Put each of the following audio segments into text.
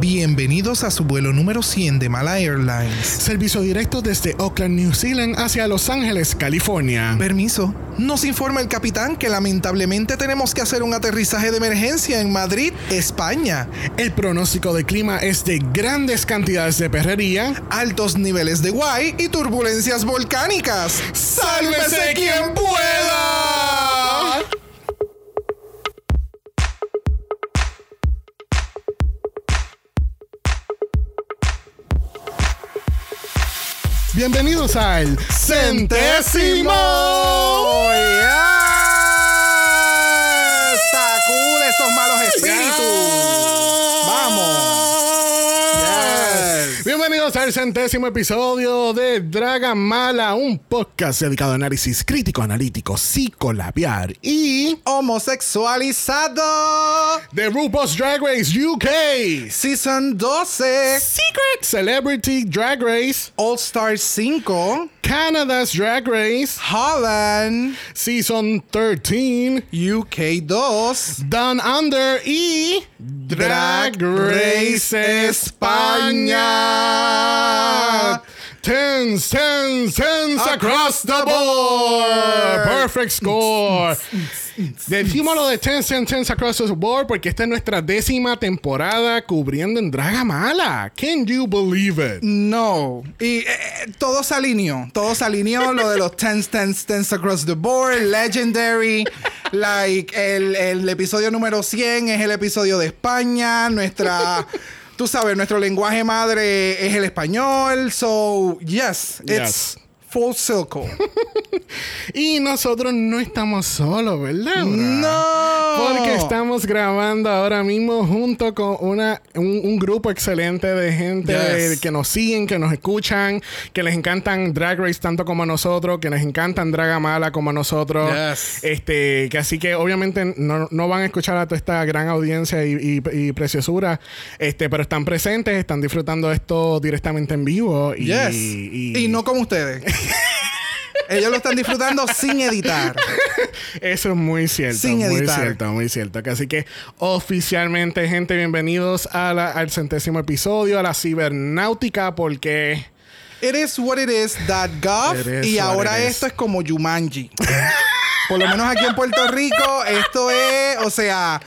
Bienvenidos a su vuelo número 100 de Mala Airlines. Servicio directo desde Auckland, New Zealand hacia Los Ángeles, California. Permiso. Nos informa el capitán que lamentablemente tenemos que hacer un aterrizaje de emergencia en Madrid, España. El pronóstico de clima es de grandes cantidades de perrería, Altos niveles de guay y turbulencias volcánicas. ¡Sálvese quien pueda! Bienvenidos al centésimo. ¡Yes! Al centésimo episodio de Draga Mala, un podcast dedicado a análisis crítico, analítico, psicolabiar y Homosexualizado. de RuPaul's Drag Race UK, Season 12. Secret Celebrity Drag Race, All Star 5. Canada's Drag Race, Holland. Season 13, UK 2. Down Under y Drag Race España. Tens, tens, tens across the board. Perfect score. Decimos lo de tens, tens, tens across the board porque esta es nuestra décima temporada cubriendo en Draga Mala. Can you believe it? No. Y eh, todo se alineó. Todo se alineó. lo de los tens, tens, tens across the board. Legendary. Like, el, el episodio número 100 es el episodio de España. Nuestra. Tú sabes, nuestro lenguaje madre es el español. So, yes, it's Yes. Full circle. Y nosotros no estamos solos, ¿verdad? No. Porque estamos grabando ahora mismo junto con una, un, un grupo excelente de gente Yes. de- que nos siguen, que nos escuchan, que les encantan Drag Race tanto como a nosotros, que les encantan Draga Mala como a nosotros. Yes. Este, que así que obviamente no, no van a escuchar a toda esta gran audiencia y, y- y preciosura, este, pero están presentes, están disfrutando esto directamente en vivo. Y, Yes. y- y no como ustedes. Ellos lo están disfrutando sin editar. Eso es muy cierto. Sin muy editar. cierto, muy cierto. Así que oficialmente, gente, bienvenidos a la- al centésimo episodio, a la cibernáutica, porque It is what it is, that gov. Is Y ahora esto es como Jumanji. Por lo menos aquí en Puerto Rico, esto es, o sea,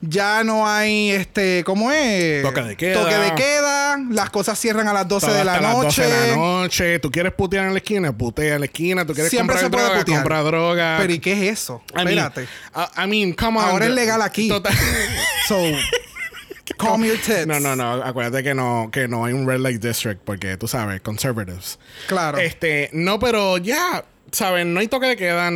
ya no hay este, ¿cómo es? Toque de queda. Toque de queda, las cosas cierran a las 12 de la hasta las 12 noche. de la noche, tú quieres putear en la esquina, putea en la esquina, tú quieres Siempre comprar se puede droga, putear. compra droga. Pero ¿y qué es eso? I mean, Espérate. I, I mean, come on. Ahora es legal aquí. Total- So, calm your tits. No, no, no. Acuérdate que no, que no hay un red light district porque tú sabes, conservatives. Claro. Este, no, pero ya, ¿saben? No hay toque de queda.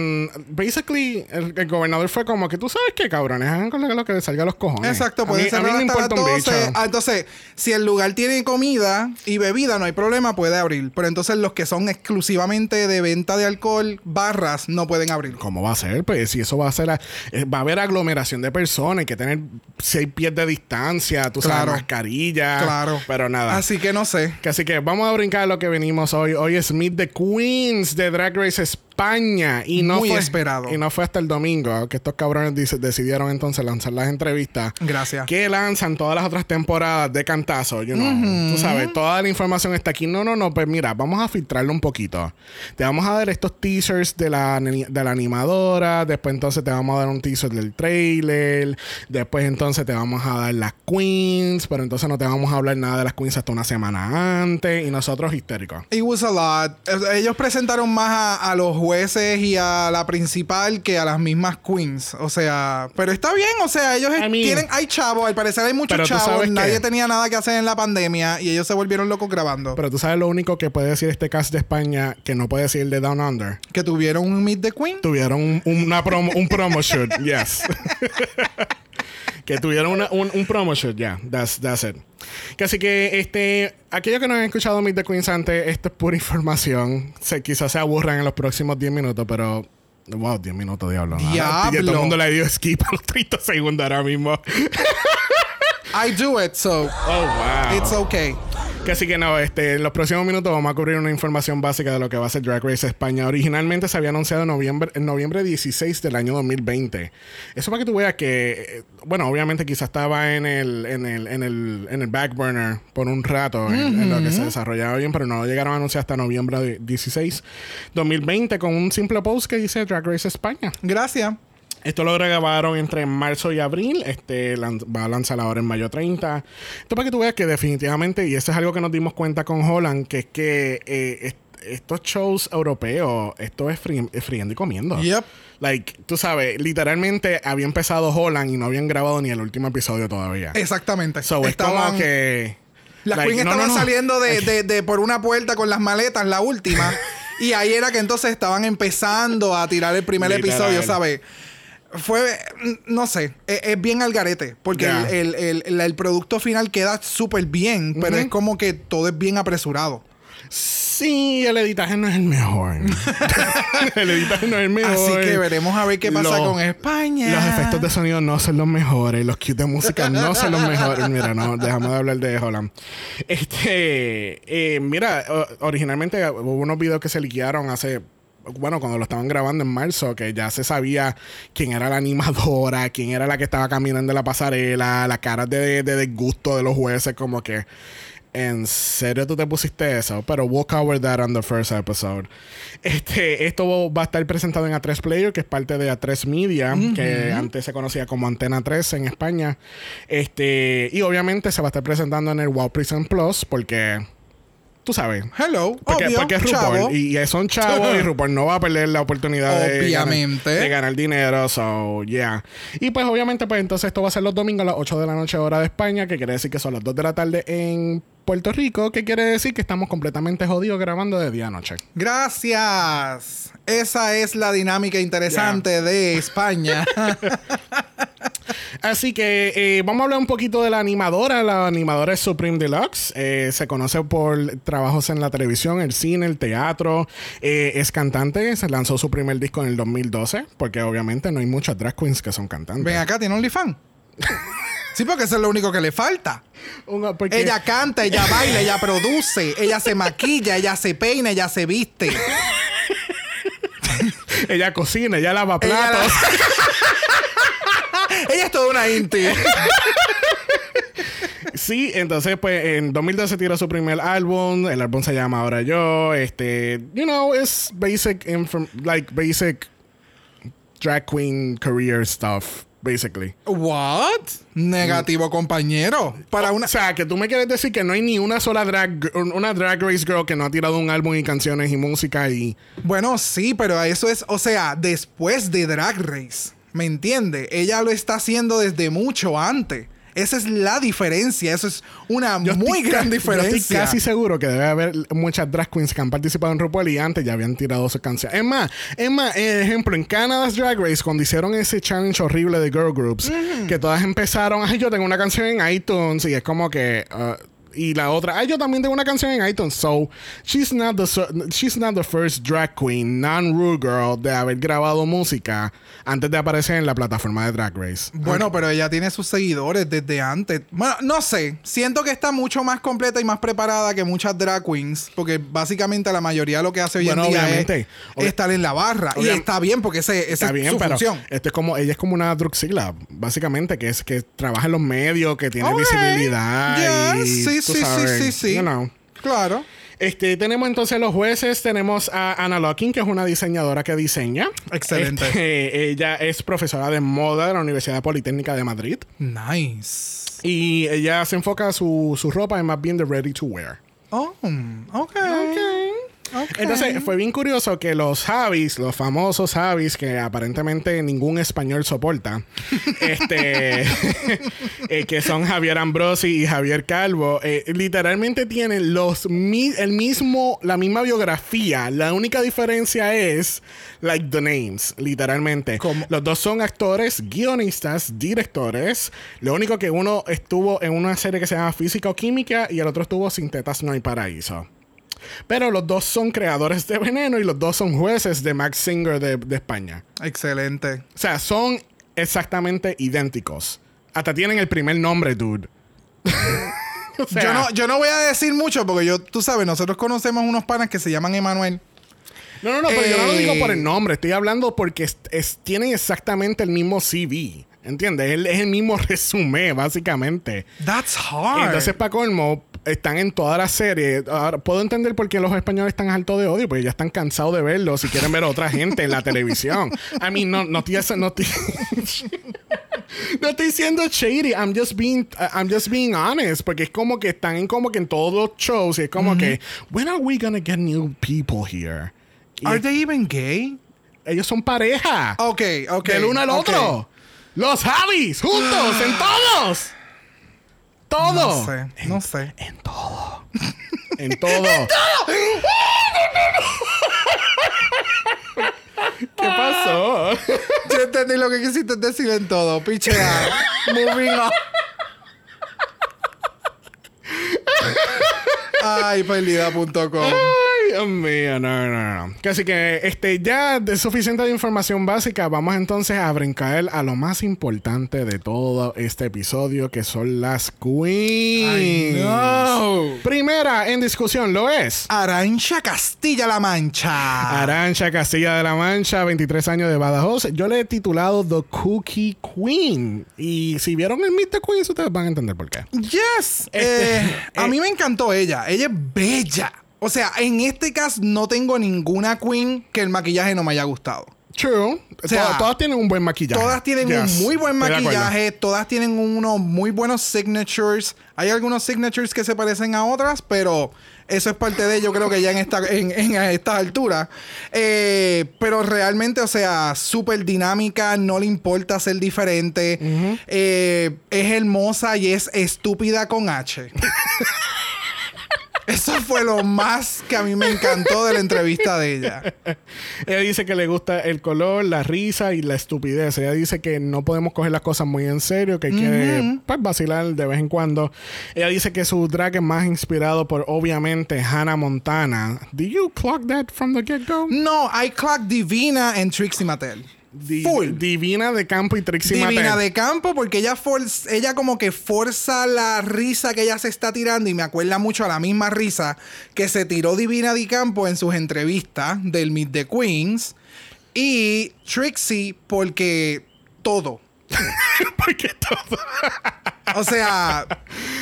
Basically, el, el gobernador fue como que tú sabes qué, cabrones, hagan con lo, que les salga a los cojones. Exacto, A pueden mí- a mí cerrar no las importa un 12. bicho. Ah, entonces, si el lugar tiene comida y bebida, no hay problema, puede abrir. Pero entonces los que son exclusivamente de venta de alcohol, barras, no pueden abrir. ¿Cómo va a ser? Pues si eso va a ser, a- eh, va a haber aglomeración de personas, hay que tener seis pies de distancia, tú Claro. sabes, mascarilla. Claro. Pero nada. Así que no sé. Que Así que vamos a brincar lo que venimos hoy. Hoy es Meet the Queens de Drag Race access España. Y no Muy fue, esperado. Y no fue hasta el domingo que estos cabrones dice- decidieron entonces lanzar las entrevistas. Gracias. Que lanzan todas las otras temporadas de cantazo. You know, Tú sabes, toda la información está aquí. No, no, no. Pues mira, vamos a filtrarlo un poquito. Te vamos a dar estos teasers de la, de la animadora. Después entonces te vamos a dar un teaser del trailer. Después entonces te vamos a dar las queens. Pero entonces no te vamos a hablar nada de las queens hasta una semana antes. Y nosotros histéricos. It was a lot. Ellos presentaron más a, a los jueces y a la principal que a las mismas queens. O sea, pero está bien. O sea, ellos I mean- tienen. Hay chavos, al parecer hay muchos chavos. Nadie tenía nada que hacer en la pandemia y ellos se volvieron locos grabando. Pero tú sabes lo único que puede decir este cast de España que no puede decir el de Down Under. que tuvieron un Meet the Queen. Tuvieron un, una promo, un promo shoot, yes. que tuvieron una- un, un promo shoot, ya. That's, that's it. Que así que, este, aquellos que no han escuchado Meet the Queens antes, esto es pura información. Se, quizás se aburran en los próximos 10 minutos, pero. Wow, 10 minutos, diablo. Diablo. Todo el mundo le dio skip a los 30 segundos ahora mismo. I do it, so Oh, wow. it's okay. Que así que no, este, en los próximos minutos vamos a cubrir una información básica de lo que va a ser Drag Race España. Originalmente se había anunciado en noviembre, en noviembre 16 del año 2020. Eso para que tú veas que, eh, bueno, obviamente quizás estaba en el, en el, en el, en el back burner por un rato en, en lo que se desarrollaba bien, pero no lo llegaron a anunciar hasta noviembre de 16 2020 con un simple post que dice Drag Race España. Gracias. Esto lo grabaron entre marzo y abril. Este va a lanzar ahora en mayo 30. Esto para que tú veas que definitivamente, y eso es algo que nos dimos cuenta con Holland, que es que eh, est- estos shows europeos, esto es, fri- es friendo y comiendo. Yep. Like, tú sabes, literalmente había empezado Holland y no habían grabado ni el último episodio todavía. Exactamente. So, es Estaban- como que... Las like, no, no, estaban no. saliendo de, de- de por una puerta con las maletas, la última. y ahí era que entonces estaban empezando a tirar el primer Literal. episodio, ¿sabes? Fue, no sé, es, es bien al garete. Porque el, el- el- el producto final queda súper bien, pero es como que todo es bien apresurado. Sí, el editaje no es el mejor. el editaje no es el mejor. Así que veremos a ver qué pasa con España. Los efectos de sonido no son los mejores. Los cues de música no son los mejores. Mira, no, dejamos de hablar de Holland. Este, eh, mira, originalmente hubo unos videos que se liquearon hace. Bueno, cuando lo estaban grabando en marzo, que ya se sabía quién era la animadora, quién era la que estaba caminando en la pasarela, las caras de, de disgusto de los jueces, como que. ¿En serio tú te pusiste eso? Pero we'll cover that on the first episode. Este, esto va a estar presentado en A3 Player, que es parte de A3 Media, que antes se conocía como Antena 3 en España. Este, y obviamente se va a estar presentando en el Wow Prison Plus, porque tú sabes. Hello, Porque, obvio, porque es RuPaul chavo. y, y son chavos y RuPaul no va a perder la oportunidad de Obviamente. ganar, de ganar dinero, so yeah. Y pues obviamente pues entonces esto va a ser los domingos a las 8 de la noche hora de España, que quiere decir que son las 2 de la tarde en Puerto Rico, que quiere decir que estamos completamente jodidos grabando de día a noche. Gracias. Esa es la dinámica interesante de España. Así que eh, vamos a hablar un poquito de la animadora. La animadora es Supreme Deluxe. Eh, se conoce por trabajos en la televisión, el cine, el teatro. Eh, es cantante. Se lanzó su primer disco en el 2012. Porque obviamente no hay muchas drag queens que son cantantes. Ven acá, tiene OnlyFans. Sí, porque eso es lo único que le falta. Porque- Ella canta, ella baila, ella produce, ella se maquilla, ella se peina, ella se viste. ella cocina, ella lava Ella, la- platos. ella es toda una inti. Sí, entonces pues en 2012 tiró su primer álbum, el álbum se llama Ahora Yo, este, you know, es basic like basic drag queen career stuff, basically. What? Negativo, compañero. Para una. O sea, que tú me quieres decir que no hay ni una sola drag una drag race girl que no ha tirado un álbum y canciones y música y Bueno, sí, pero eso es, o sea, después de Drag Race. ¿Me entiende? Ella lo está haciendo desde mucho antes. Esa es la diferencia. Eso es una Yo muy gran diferencia. Yo estoy casi seguro que debe haber muchas drag queens que han participado en RuPaul y antes ya habían tirado sus canciones. Es más, es más, eh, ejemplo, en Canada's Drag Race, cuando hicieron ese challenge horrible de girl groups, que todas empezaron, ay, yo tengo una canción en iTunes y es como que. uh, y la otra, ay, yo también tengo una canción en iTunes. So, she's not the, she's not the first drag queen, non-Ru girl, de haber grabado música antes de aparecer en la plataforma de Drag Race. Bueno, pero ella tiene sus seguidores desde antes. Bueno, no sé. Siento que está mucho más completa y más preparada que muchas drag queens. Porque básicamente la mayoría lo que hace hoy Bueno, en día obviamente. es estar en la barra. y está bien porque ese, esa Está es bien, su pero función. esto es como, ella es como una druxila, básicamente, que es que trabaja en los medios, que tiene visibilidad. Yes, y, sí, sí, sabes, sí, sí, sí. you know. Claro. Este, tenemos entonces los jueces, tenemos a Anna Locking, que es una diseñadora que diseña. Excelente. Este, ella es profesora de moda de la Universidad Politécnica de Madrid. Nice. Y ella se enfoca su, su ropa en más bien de ready to wear. Oh, ok. Entonces fue bien curioso que los Javis, los famosos Javis, que aparentemente ningún español soporta, este, eh, que son Javier Ambrosi y Javier Calvo, eh, literalmente tienen los mi- el mismo, la misma biografía. La única diferencia es like the names, literalmente. ¿Cómo? Los dos son actores, guionistas, directores. Lo único que uno estuvo en una serie que se llama Física o Química y el otro estuvo Sin Tetas No hay Paraíso. Pero los dos son creadores de Veneno y los dos son jueces de Max Singer de, de España. Excelente. O sea, son exactamente idénticos. Hasta tienen el primer nombre, dude. O sea, yo, no, yo no voy a decir mucho porque yo, tú sabes, nosotros conocemos unos panas que se llaman Emanuel. No, no, no, pero yo no lo digo Eh. por el nombre. Estoy hablando porque es- es- tienen exactamente el mismo CV. ¿Entiendes? Es el, es el mismo resumen, básicamente. That's hard. entonces, para colmo, están en toda la serie. Ahora, puedo entender por qué los españoles están altos de odio, porque ya están cansados de verlo si quieren ver a otra gente en la televisión. I mean, no, no estoy, no estoy, no estoy siendo shady. I'm just being, I'm just being honest, porque es como que están en como que en todos los shows y es como que, when are we gonna get new people here? Y Are es- they even gay? ellos son pareja. Ok, ok. del uno al ok. otro. Los Javis, juntos, en todos. Todo. No sé, no sé. En todo. En todo. ¿Qué pasó? Yo entendí lo que quisiste decir en todo. Pichea. Moving on. Ay, perdida.com. Dios mío, no, no, no. Así que este, ya de suficiente de información básica, vamos entonces a brincar a lo más importante de todo este episodio, que son las queens. No. Primera en discusión lo es. Arancha Castilla-La Mancha. Arancha Castilla de la Mancha, 23 años de Badajoz. Yo le he titulado The Cookie Queen. Y si vieron el the Queens, ustedes van a entender por qué. Yes. Este, Eh, a eh. mí me encantó ella. Ella es bella. O sea, en este caso no tengo ninguna queen que el maquillaje no me haya gustado. True. sea, todas, todas tienen un buen maquillaje. Todas tienen Yes, un muy buen maquillaje, todas tienen unos muy buenos signatures. Hay algunos signatures que se parecen a otras, pero eso es parte de ello, creo que ya en esta, en, en a esta altura. Eh, pero realmente, o sea, súper dinámica, no le importa ser diferente. Eh, es hermosa y es estúpida con H. Eso fue lo más que a mí me encantó de la entrevista de ella. Ella dice que le gusta el color, la risa y la estupidez. Ella dice que no podemos coger las cosas muy en serio, que hay que pues, vacilar de vez en cuando. Ella dice que su drag es más inspirado por, obviamente, Hannah Montana. ¿Do you clock that from the get-go? No, I clock Divina en Trixie Mattel. Di- Full. Divina de campo y Trixie Divina Mattel. de campo porque ella, for- ella como que forza la risa que ella se está tirando y me acuerda mucho a la misma risa que se tiró Divina de campo en sus entrevistas del Meet the Queens y Trixie porque todo. Porque todo. O sea,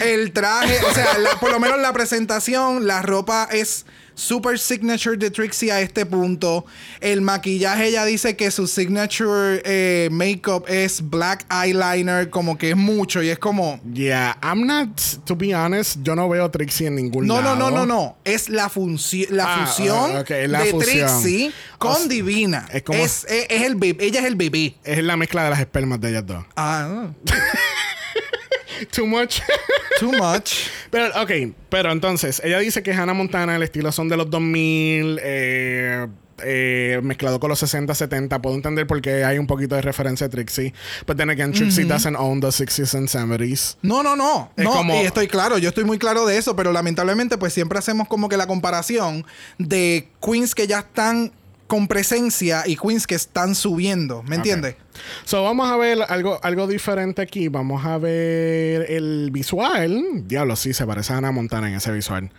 el traje, o sea, la- por lo menos la presentación, la ropa es super signature de Trixie a este punto. El maquillaje, ella dice que su signature eh, makeup es black eyeliner, como que es mucho y es como. Yeah, I'm not, to be honest, yo no veo Trixie en ningún No, no, lado. no, no, no. Es la, funci- la Ah, fusión la de fusión. Trixie con O sea, Divina. es como- Es, es- es el bebé, ella es el bebé. Es la mezcla de las espermas de ellas dos. Ah, Too much. too much. Pero, ok, pero entonces, ella dice que Hannah Montana, el estilo son de los 2000, eh, eh, mezclado con los 60, 70. Puedo entender por qué hay un poquito de referencia a Trixie. But then again, Trixie doesn't own the 60s and 70s. No, no, no. Es no, como- y estoy claro, yo estoy muy claro de eso, pero lamentablemente, pues siempre hacemos como que la comparación de queens que ya están con presencia y queens que están subiendo. ¿Me entiendes? So, vamos a ver algo, algo diferente aquí. Vamos a ver el visual. Diablo, sí, se parece a Hannah Montana en ese visual.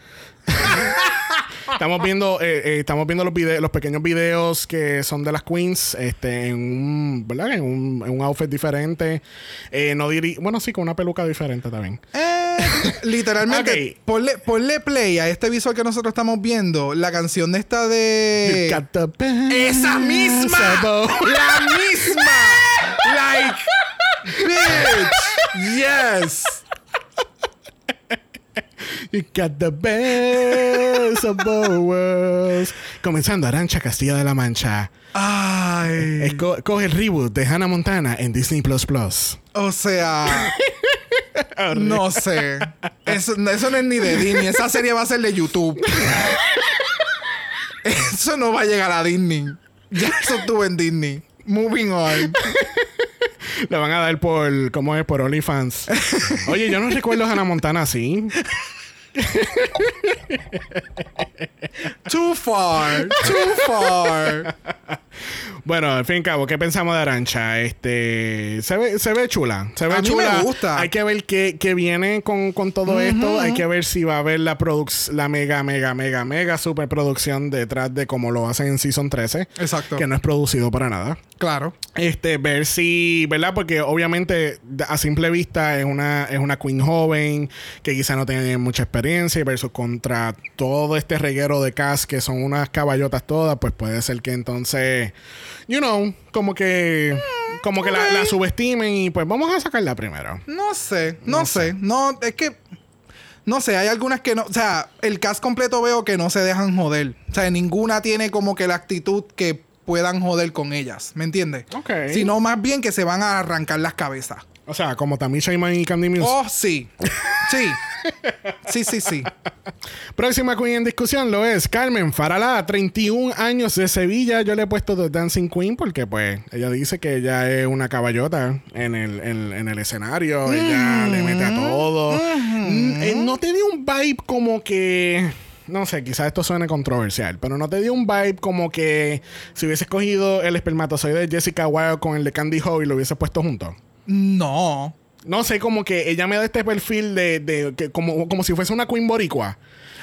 estamos viendo, eh, eh, estamos viendo los, vide- los pequeños videos que son de las queens, este, en un, ¿verdad? En un, en un outfit diferente. Eh, no diri bueno, sí, con una peluca diferente también. Literalmente, Ok. ponle, ponle play a este visual que nosotros estamos viendo, la canción de esta de... ¡Esa misma! ¡La misma! like, bitch, yes. You got the best of both worlds. Comenzando Arancha Castilla de la Mancha. Ay, Es co- coge el reboot de Hannah Montana en Disney Plus Plus. o sea... No sé. Eso, eso no es ni de Disney. Esa serie va a ser de YouTube. Eso no va a llegar a Disney. Ya eso estuvo en Disney. Moving on. Le van a dar por, ¿cómo es? Por OnlyFans. Oye, yo no recuerdo a Hannah Montana así. Too far, too far. Bueno, al fin y al cabo, ¿qué pensamos de Arancha? Este, se ve, se ve chula. Se ve A mí chula. me gusta. Hay que ver qué, qué viene con, con todo esto. Hay que ver si va a haber la produc- la mega, mega, mega, mega superproducción detrás de como lo hacen en Season 13. Exacto. Que no es producido para nada. Claro. Este, ver si, ¿verdad? Porque obviamente a simple vista es una, es una queen joven que quizá no tiene mucha experiencia versus contra todo este reguero de cast que son unas caballotas todas, pues puede ser que entonces, you know, como que, como que la, la subestimen y pues vamos a sacarla primero. No sé, no, sé. No, es que. No sé, hay algunas que no. O sea, el cast completo veo que no se dejan joder. O sea, ninguna tiene como que la actitud que puedan joder con ellas. ¿Me entiendes? Ok. Sino más bien que se van a arrancar las cabezas. O sea, como Tamisha y Candy Muse. Oh, sí. Sí. Sí, sí, sí. Próxima queen en discusión lo es Carmen Farala, 31 años de Sevilla. Yo le he puesto The Dancing Queen porque, pues, ella dice que ella es una caballota en el, en, en el escenario. Ella le mete a todo. Mm, eh, no te dio un vibe como que. No sé, quizás esto suene controversial, pero no te dio un vibe como que si hubieses cogido el espermatozoide de Jessica Wilde con el de Candy Ho y lo hubieses puesto juntos. No. No sé, como que ella me da este perfil de, de que como, como si fuese una queen boricua.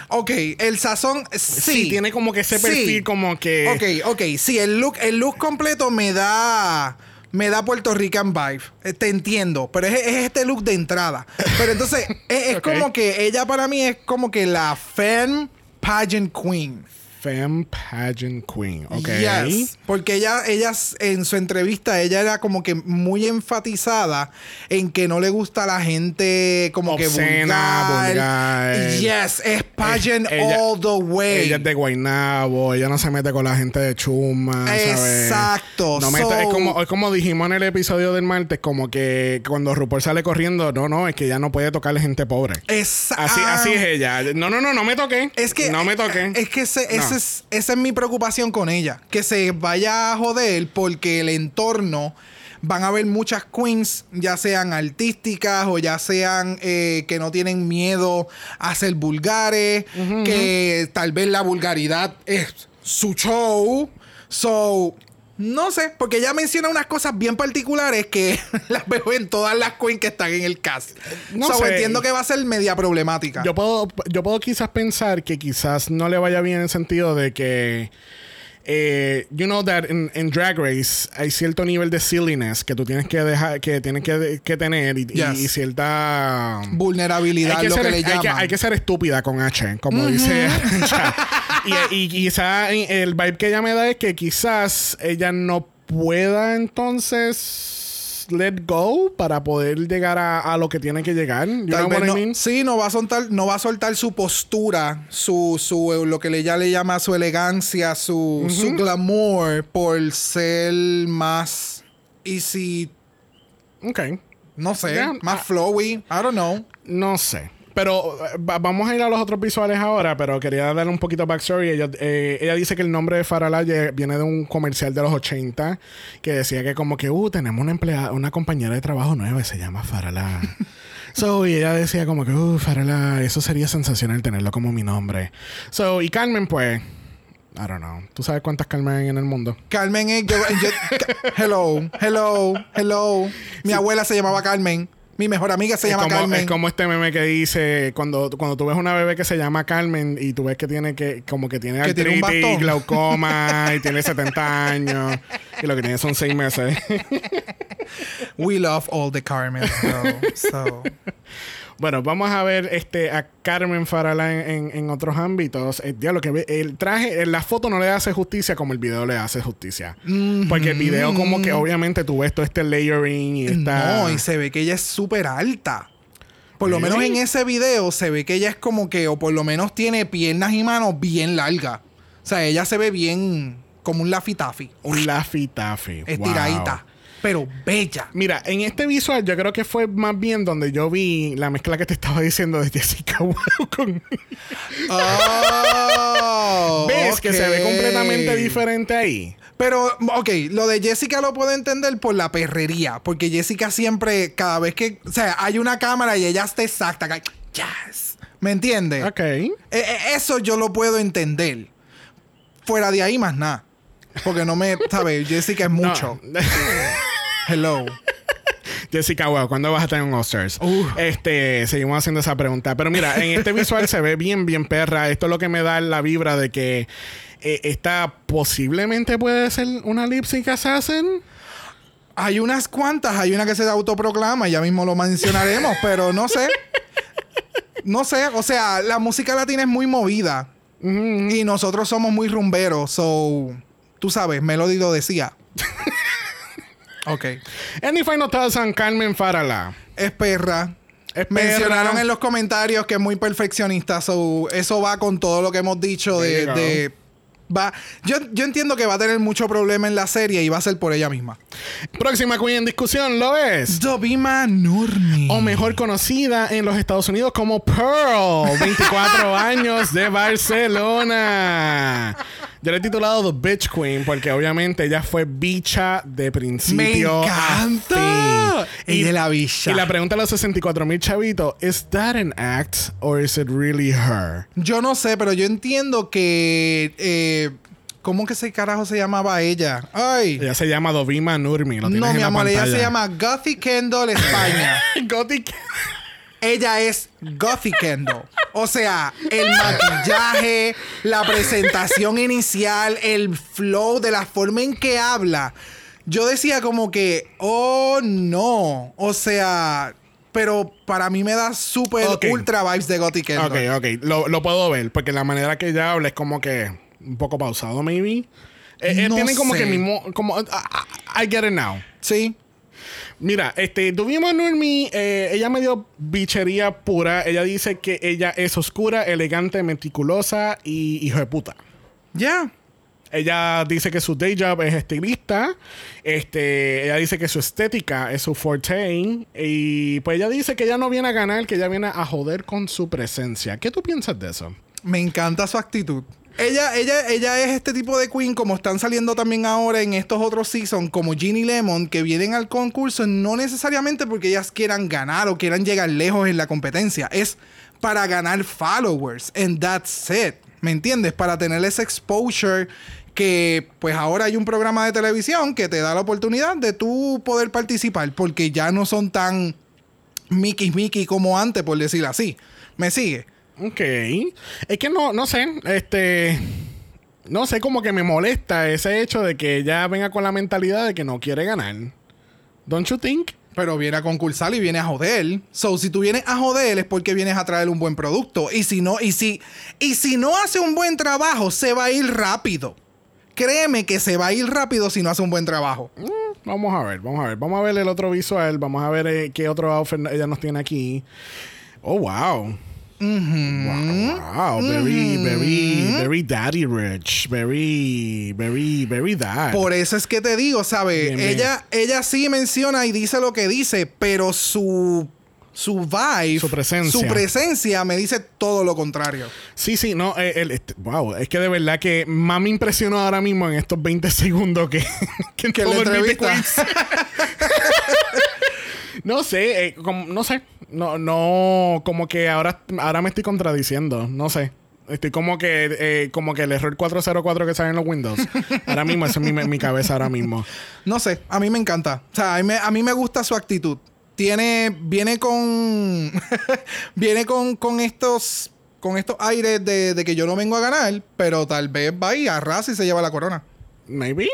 Ok, el sazón sí. Sí, tiene como que ese Sí. perfil como que... Ok, ok. Sí, el look, el look completo me da. Me da Puerto Rican vibe. Eh, Te entiendo. Pero es, es este look de entrada. Pero entonces, es, como que ella para mí es como que la femme pageant queen. Femme Pageant Queen, ok. Yes. Porque ella, ella en su entrevista, ella era como que muy enfatizada en que no le gusta a la gente como Obscena, que vulgar. vulgar. Yes, es pageant Eh, ella- all the way. Ella es de Guaynabo, ella no se mete con la gente de Chuma, ¿sabes? Exacto. No mete- So- es, como, es como dijimos en el episodio del martes, como que cuando RuPaul sale corriendo, no, no, es que ella no puede tocarle gente pobre. Esa- Así, ah, así es ella. No, no, no, no me toqué. Es que. No me toqué. Es que No. ese es, esa es mi preocupación con ella. Que se vaya a joder porque el entorno. Van a haber muchas queens, ya sean artísticas o ya sean eh, que no tienen miedo a ser vulgares, que tal vez la vulgaridad es su show. So, no sé, porque ella menciona unas cosas bien particulares que las veo en todas las queens que están en el cast. No so, sé. entiendo que va a ser media problemática. Yo puedo, yo puedo quizás pensar que quizás no le vaya bien en el sentido de que, eh, you know that in, in Drag Race hay cierto nivel de silliness que tú tienes que dejar, que tienes que, que tener y, y- Yes. y cierta vulnerabilidad, hay que, lo ser, que le hay, llaman. que, hay que ser estúpida con H, como dice y, y quizá el vibe que ella me da es que quizás ella no pueda entonces let go para poder llegar a, a lo que tiene que llegar. You Tal know vez what I no, mean? sí, no va a soltar, no va a soltar su postura, su, su lo que ya le llama su elegancia, su, su glamour por ser más easy, Ok. no sé, más ah. flowy, I don't know. No sé. Pero va- vamos a ir a los otros visuales ahora, pero quería darle un poquito de backstory. Ella, eh, ella dice que el nombre de Farala ye- viene de un comercial de los 80 que decía que como que, uh, tenemos una empleada, una compañera de trabajo nueva y se llama Farala. so, y ella decía como que, uh, Farala, eso sería sensacional tenerlo como mi nombre. So, y Carmen, pues, I don't know. ¿Tú sabes cuántas Carmen hay en el mundo? Carmen es, yo- hello, hello, hello. Mi abuela se llamaba Carmen, mi mejor amiga se es, llama como, Carmen. es como este meme que dice cuando, cuando tú ves una bebé que se llama Carmen y tú ves que tiene que como que tiene Que artritis, glaucoma y tiene 70 años y lo que tiene son 6 meses. We love all the Carmen, so, so. Bueno, vamos a ver este a Carmen Farala en, en- en otros ámbitos. El, lo que el traje, la foto no le hace justicia como el video le hace justicia. Porque el video como que obviamente tú ves todo este layering y esta... No, y se ve que ella es súper alta. Por lo menos en ese video se ve que ella es como que, o por lo menos tiene piernas y manos bien largas. O sea, ella se ve bien como un lafitafi. Un Laffy Taffy. Estiradita. Pero bella. Mira, en este visual yo creo que fue más bien donde yo vi la mezcla que te estaba diciendo de Jessica Wilde con... Oh, ¿Ves que se ve completamente diferente ahí? Pero, ok, lo de Jessica lo puedo entender por la perrería. Porque Jessica siempre, cada vez que. O sea, hay una cámara y ella está exacta. Yes. ¿Me entiendes? Ok. Eh, eh, eso yo lo puedo entender. Fuera de ahí más nada. Porque no me, ¿sabes? Jessica es mucho. No. Hello. Jessica, wow, ¿cuándo vas a tener un All-Stars? Uf. Este, seguimos haciendo esa pregunta. Pero mira, en este visual se ve bien, bien perra. Esto es lo que me da la vibra de que eh, esta posiblemente puede ser una lip sync assassin. Hay unas cuantas, hay una que se autoproclama, ya mismo lo mencionaremos, pero no sé. No sé, o sea, la música latina es muy movida y nosotros somos muy rumberos, so tú sabes, Melody lo decía. ok. Any final thoughts on Carmen Farala? Es perra. Es Mencionaron perra. en los comentarios que es muy perfeccionista, so eso va con todo lo que hemos dicho de, va, yo, yo entiendo que va a tener mucho problema en la serie y va a ser por ella misma. Próxima queen en discusión lo es. Dovima Nurmi. O mejor conocida en los Estados Unidos como Pearl, 24 años de Barcelona. Yo le he titulado The Bitch Queen porque obviamente ella fue bicha de Me principio a encanta. Y de la bicha. Y la pregunta a los 64 mil chavitos, ¿is that an act or is it really her? Yo no sé, pero yo entiendo que. eh, ¿Cómo que ese carajo se llamaba ella? Ay. Ella se llama Dovima Nurmi. Lo No, en mi la amor, ella se llama Gothy Kendall España. Gothic. Ella es Gothy Kendall. O sea, el maquillaje, la presentación inicial, el flow de la forma en que habla. Yo decía como que, oh no. O sea, pero para mí me da súper ultra vibes de Gothy Kendall. Ok, ok. Lo, lo puedo ver porque la manera que ella habla es como que un poco pausado, maybe. Eh, eh, tiene como que mismo. Como, I get it now. Sí. Mira, este, tuvimos a Nurmi, eh, ella me dio bichería pura. Ella dice que ella es oscura, elegante, meticulosa y hijo de puta. Ya. Ella dice que su day job es estilista. Este, ella dice que su estética es su forte. Y pues ella dice que ella no viene a ganar, que ella viene a joder con su presencia. ¿Qué tú piensas de eso? Me encanta su actitud. Ella, ella, ella es este tipo de queen, como están saliendo también ahora en estos otros seasons, como Ginny Lemon, que vienen al concurso no necesariamente porque ellas quieran ganar o quieran llegar lejos en la competencia. Es para ganar followers. And that's it. ¿Me entiendes? Para tener ese exposure que pues ahora hay un programa de televisión que te da la oportunidad de tú poder participar porque ya no son tan Mickey Mickey como antes, por decirlo así. ¿Me sigue? Ok. Es que no, no sé. Este. No sé, como que me molesta ese hecho de que ella venga con la mentalidad de que no quiere ganar. Don't you think? Pero viene a concursar y viene a joder. So, si tú vienes a joder es porque vienes a traer un buen producto. Y si no, y si, y si no hace un buen trabajo, se va a ir rápido. Créeme que se va a ir rápido si no hace un buen trabajo. Mm, Vamos a ver, vamos a ver. Vamos a ver el otro visual. Vamos a ver eh, qué otro outfit ella nos tiene aquí. Oh, wow. Wow, wow. Very, very, very daddy rich. Very, very, very dad. Por eso es que te digo, ¿sabes? Ella, ella sí menciona y dice lo que dice, pero su, su vibe, Su presencia. su presencia me dice todo lo contrario. Sí, sí, no, eh, el- este- wow, es que de verdad que más me impresionó ahora mismo en estos 20 segundos que, que Que todo la entrevista. no sé, eh, como- no sé, no, no, como que ahora, ahora me estoy contradiciendo, no sé. Estoy como que, eh, como que el error 404 que sale en los Windows. Ahora mismo, eso es mi, mi cabeza ahora mismo. No sé, a mí me encanta. O sea, a mí me, a mí me gusta su actitud. Tiene, viene con, viene con, con estos, con estos aires de, de que yo no vengo a ganar, pero tal vez va y arrasa y se lleva la corona. Maybe.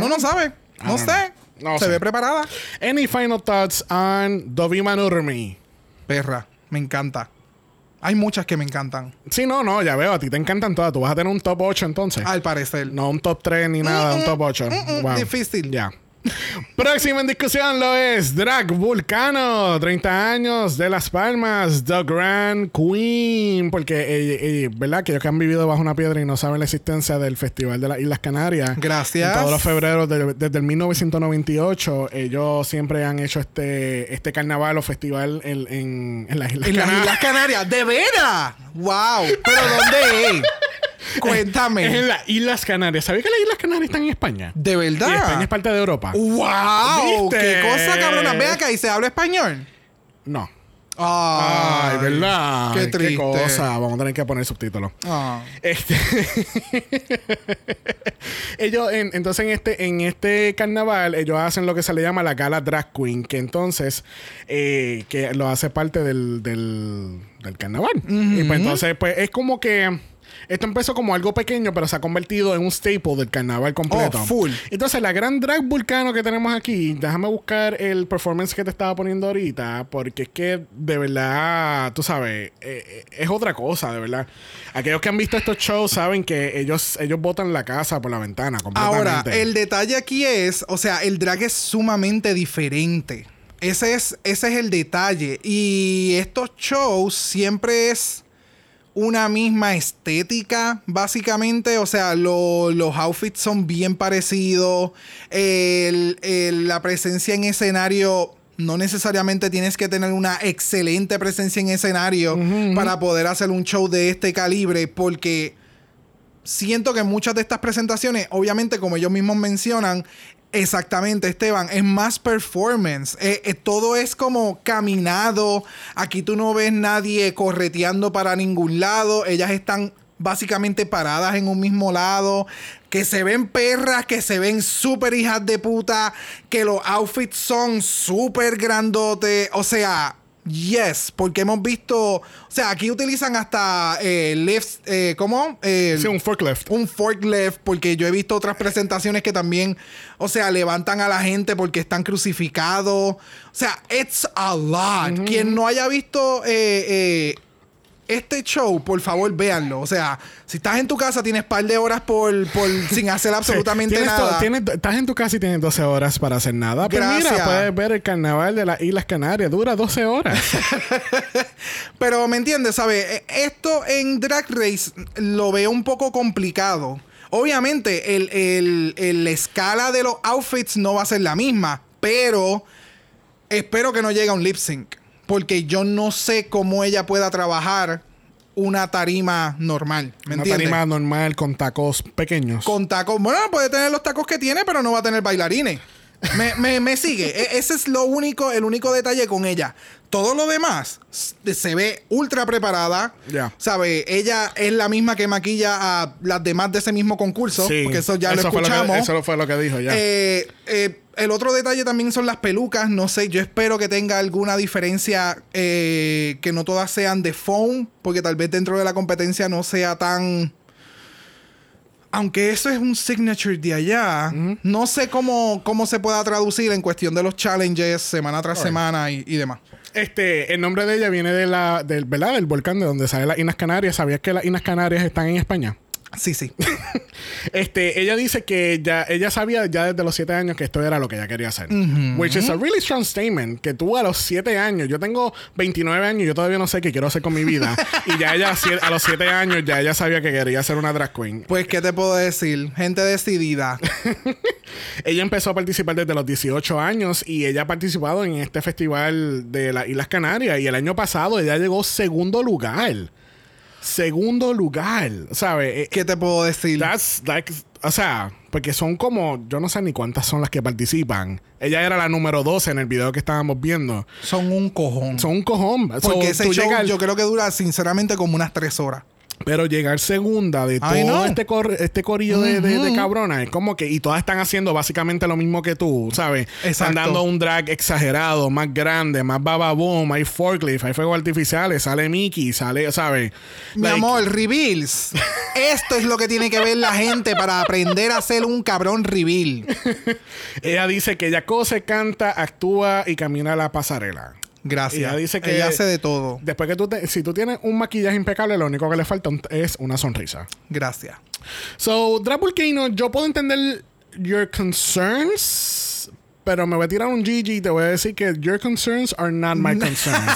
No, no sabe, no sé. No se sé. ve preparada. Any final thoughts on Dovima Nurmi? Perra, me encanta. Hay muchas que me encantan, Sí, no, no, ya veo, a ti te encantan todas. Tú vas a tener un top 8 entonces. al parecer. No un top 3 ni nada, un top 8. mm, difícil. Ya. Próximo en discusión lo es Drag Vulcano, 30 años de Las Palmas, The Grand Queen, porque, eh, eh, ¿verdad? Aquellos que han vivido bajo una piedra y no saben la existencia del Festival de las Islas Canarias. Gracias. En todos los febreros de- desde el 1998, ellos siempre han hecho este, este carnaval o festival en, en- en las Islas En las Canarias. Islas Canarias, de veras. Wow. Pero ¿dónde es? Cuéntame. Es en las Islas Canarias. ¿Sabías que las Islas Canarias están en España? De Y verdad. España es parte de Europa. ¡Wow! ¿Viste? ¡Qué cosa cabrona! Ve acá y se habla español. No. Ay, ¿verdad? Qué Ay, triste. cosa. Vamos a tener que poner subtítulos. Ah. Este ellos en- entonces en este en este carnaval ellos hacen lo que se le llama la gala drag queen que entonces eh, que lo hace parte del, del, del carnaval y pues entonces pues es como que esto empezó como algo pequeño, pero se ha convertido en un staple del carnaval completo. Oh, full. Entonces, la gran drag vulcano que tenemos aquí, déjame buscar el performance que te estaba poniendo ahorita, porque es que de verdad, tú sabes, eh, eh, es otra cosa, de verdad. Aquellos que han visto estos shows saben que ellos, ellos botan la casa por la ventana completamente. Ahora, el detalle aquí es, o sea, el drag es sumamente diferente. Ese es, ese es el detalle. Y estos shows siempre es una misma estética, básicamente. O sea, lo- los outfits son bien parecidos. El- el- la presencia en escenario. No necesariamente tienes que tener una excelente presencia en escenario para poder hacer un show de este calibre, porque siento que muchas de estas presentaciones, obviamente, como ellos mismos mencionan, exactamente, Esteban, es más performance. Eh, eh, todo es como caminado. Aquí tú no ves nadie correteando para ningún lado. Ellas están básicamente paradas en un mismo lado. Que se ven perras, que se ven súper hijas de puta, que los outfits son súper grandotes. O sea, yes, porque hemos visto. O sea, aquí utilizan hasta eh, lifts. Eh, ¿Cómo? Eh, Sí, un forklift. un forklift, porque yo he visto otras presentaciones que también, o sea, levantan a la gente porque están crucificados. O sea, it's a lot. Quien no haya visto eh, eh, este show, por favor, véanlo. O sea, si estás en tu casa, tienes par de horas por, por sin hacer absolutamente to- nada. tienes- estás en tu casa y tienes 12 horas para hacer nada. Pero Gracias. mira, puedes ver el carnaval de las Islas Canarias. Dura 12 horas. Pero me entiendes, ¿sabes? E- Esto en Drag Race lo veo un poco complicado. Obviamente, el, el- el- la escala de los outfits no va a ser la misma, pero espero que no llegue a un lip sync. Porque yo no sé cómo ella pueda trabajar una tarima normal. ¿Me Una entiendes? tarima normal con tacos pequeños. Con tacos. Bueno, puede tener los tacos que tiene, pero no va a tener bailarines. Me, me- me sigue. E- ese es lo único, el único detalle con ella. Todo lo demás se ve ultra preparada. Ya. ¿Sabe? Ella es la misma que maquilla a las demás de ese mismo concurso. Sí. Porque eso ya lo fue que- escuchamos. eso fue lo que dijo ya. Eh, eh, el otro detalle también son las pelucas. No sé, yo espero que tenga alguna diferencia, eh, que no todas sean de foam, porque tal vez dentro de la competencia no sea tan... Aunque eso es un signature de allá, no sé cómo, cómo se pueda traducir en cuestión de los challenges semana tras semana y, y demás. Este, el nombre de ella viene de la, del, ¿verdad? Del volcán de donde salen las Islas Canarias. ¿Sabías que las Islas Canarias están en España? Sí, sí. Este, ella dice que ya, ella sabía ya desde los 7 años que esto era lo que ella quería hacer. Which is a really strong statement. Que tú a los 7 años, yo tengo 29 años y yo todavía no sé qué quiero hacer con mi vida. y ya ella a los 7 años ya ella sabía que quería ser una drag queen. Pues, ¿qué te puedo decir? Gente decidida. Ella empezó a participar desde los 18 años y ella ha participado en este festival de las Islas Canarias. Y el año pasado ella llegó segundo lugar. Segundo lugar, ¿sabes? ¿Qué te puedo decir? That's like, o sea, porque son como, yo no sé ni cuántas son las que participan. Ella era la número 12 en el video que estábamos viendo. Son un cojón. Son un cojón. So, Porque ese tú show llegas- yo creo que dura sinceramente como unas tres horas. Pero llegar segunda de todo este, cor- este corillo de, de, de cabronas es como que, y todas están haciendo básicamente lo mismo que tú, ¿sabes? Están dando un drag exagerado, más grande, más bababoom, hay forklift, hay fuegos artificiales, sale Mickey, sale, ¿sabes? Mi Like, amor, reveals. Esto es lo que tiene que ver la gente para aprender a hacer un cabrón reveal. Ella dice que ella cose, canta, actúa y camina la pasarela. Gracias. Ella dice que- Ella hace de todo. Después que tú, te- si tú tienes un maquillaje impecable, lo único que le falta un- es una sonrisa. Gracias. So, Drag Volcano, yo puedo entender your concerns, pero me voy a tirar un GG y te voy a decir que your concerns are not my concerns.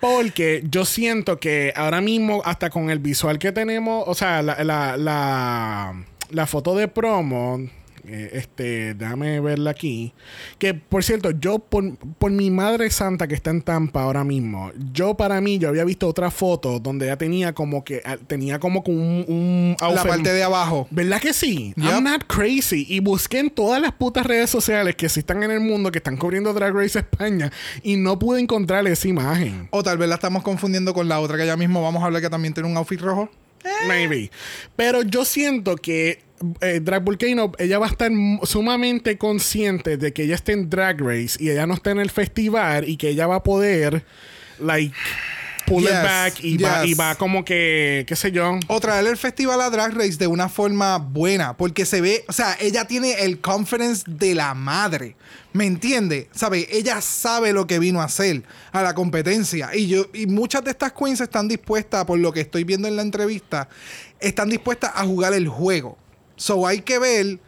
Porque yo siento que ahora mismo, hasta con el visual que tenemos, o sea, la, la, la, la foto de promo, Eh, este, déjame verla aquí. Que por cierto, yo por, por, mi madre santa que está en Tampa ahora mismo, yo para mí, yo había visto otra foto donde ella tenía como que ah, tenía como un, un La parte de abajo. ¿Verdad que sí? I'm not crazy. Y busqué en todas las putas redes sociales que existan en el mundo que están cubriendo Drag Race España y no pude encontrar esa imagen. O tal vez la estamos confundiendo con la otra que ya mismo vamos a hablar que también tiene un outfit rojo. Maybe. Pero yo siento que eh, Drag Volcano, ella va a estar sumamente consciente de que ella está en Drag Race y ella no está en el festival y que ella va a poder, like, pull it back y, va, y, va, como que, qué sé yo. O traer el festival a Drag Race de una forma buena, porque se ve, o sea, ella tiene el confidence de la madre. ¿Me entiende? ¿Sabe? Ella sabe lo que vino a hacer a la competencia. Y yo, y muchas de estas queens están dispuestas, por lo que estoy viendo en la entrevista, están dispuestas a jugar el juego. So hay que ver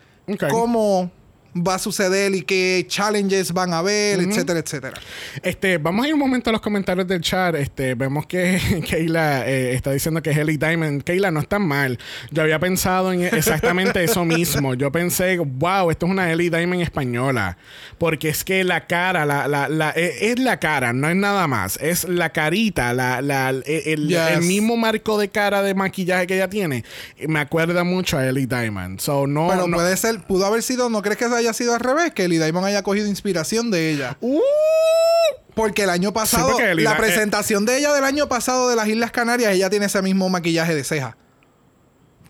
cómo va a suceder y qué challenges van a haber, etcétera, etcétera. Este, vamos a ir un momento a los comentarios del chat. Este, vemos que Keila eh, está diciendo que Helly Diamond. Keila, no está mal. Yo había pensado en exactamente eso mismo. Yo pensé, wow, esto es una Helly Diamond española. Porque es que la cara, la, la, la, e, es la cara, no es nada más. Es la carita, la, la, e, el, el, mismo marco de cara de maquillaje que ella tiene. Me acuerda mucho a Ellie Diamond. So, no, Pero no, puede ser, pudo haber sido, ¿no crees que haya sido al revés? Que Ellie Diamond haya cogido inspiración de ella. Uh, porque el año pasado, la presentación de ella del año pasado de las Islas Canarias, ella tiene ese mismo maquillaje de ceja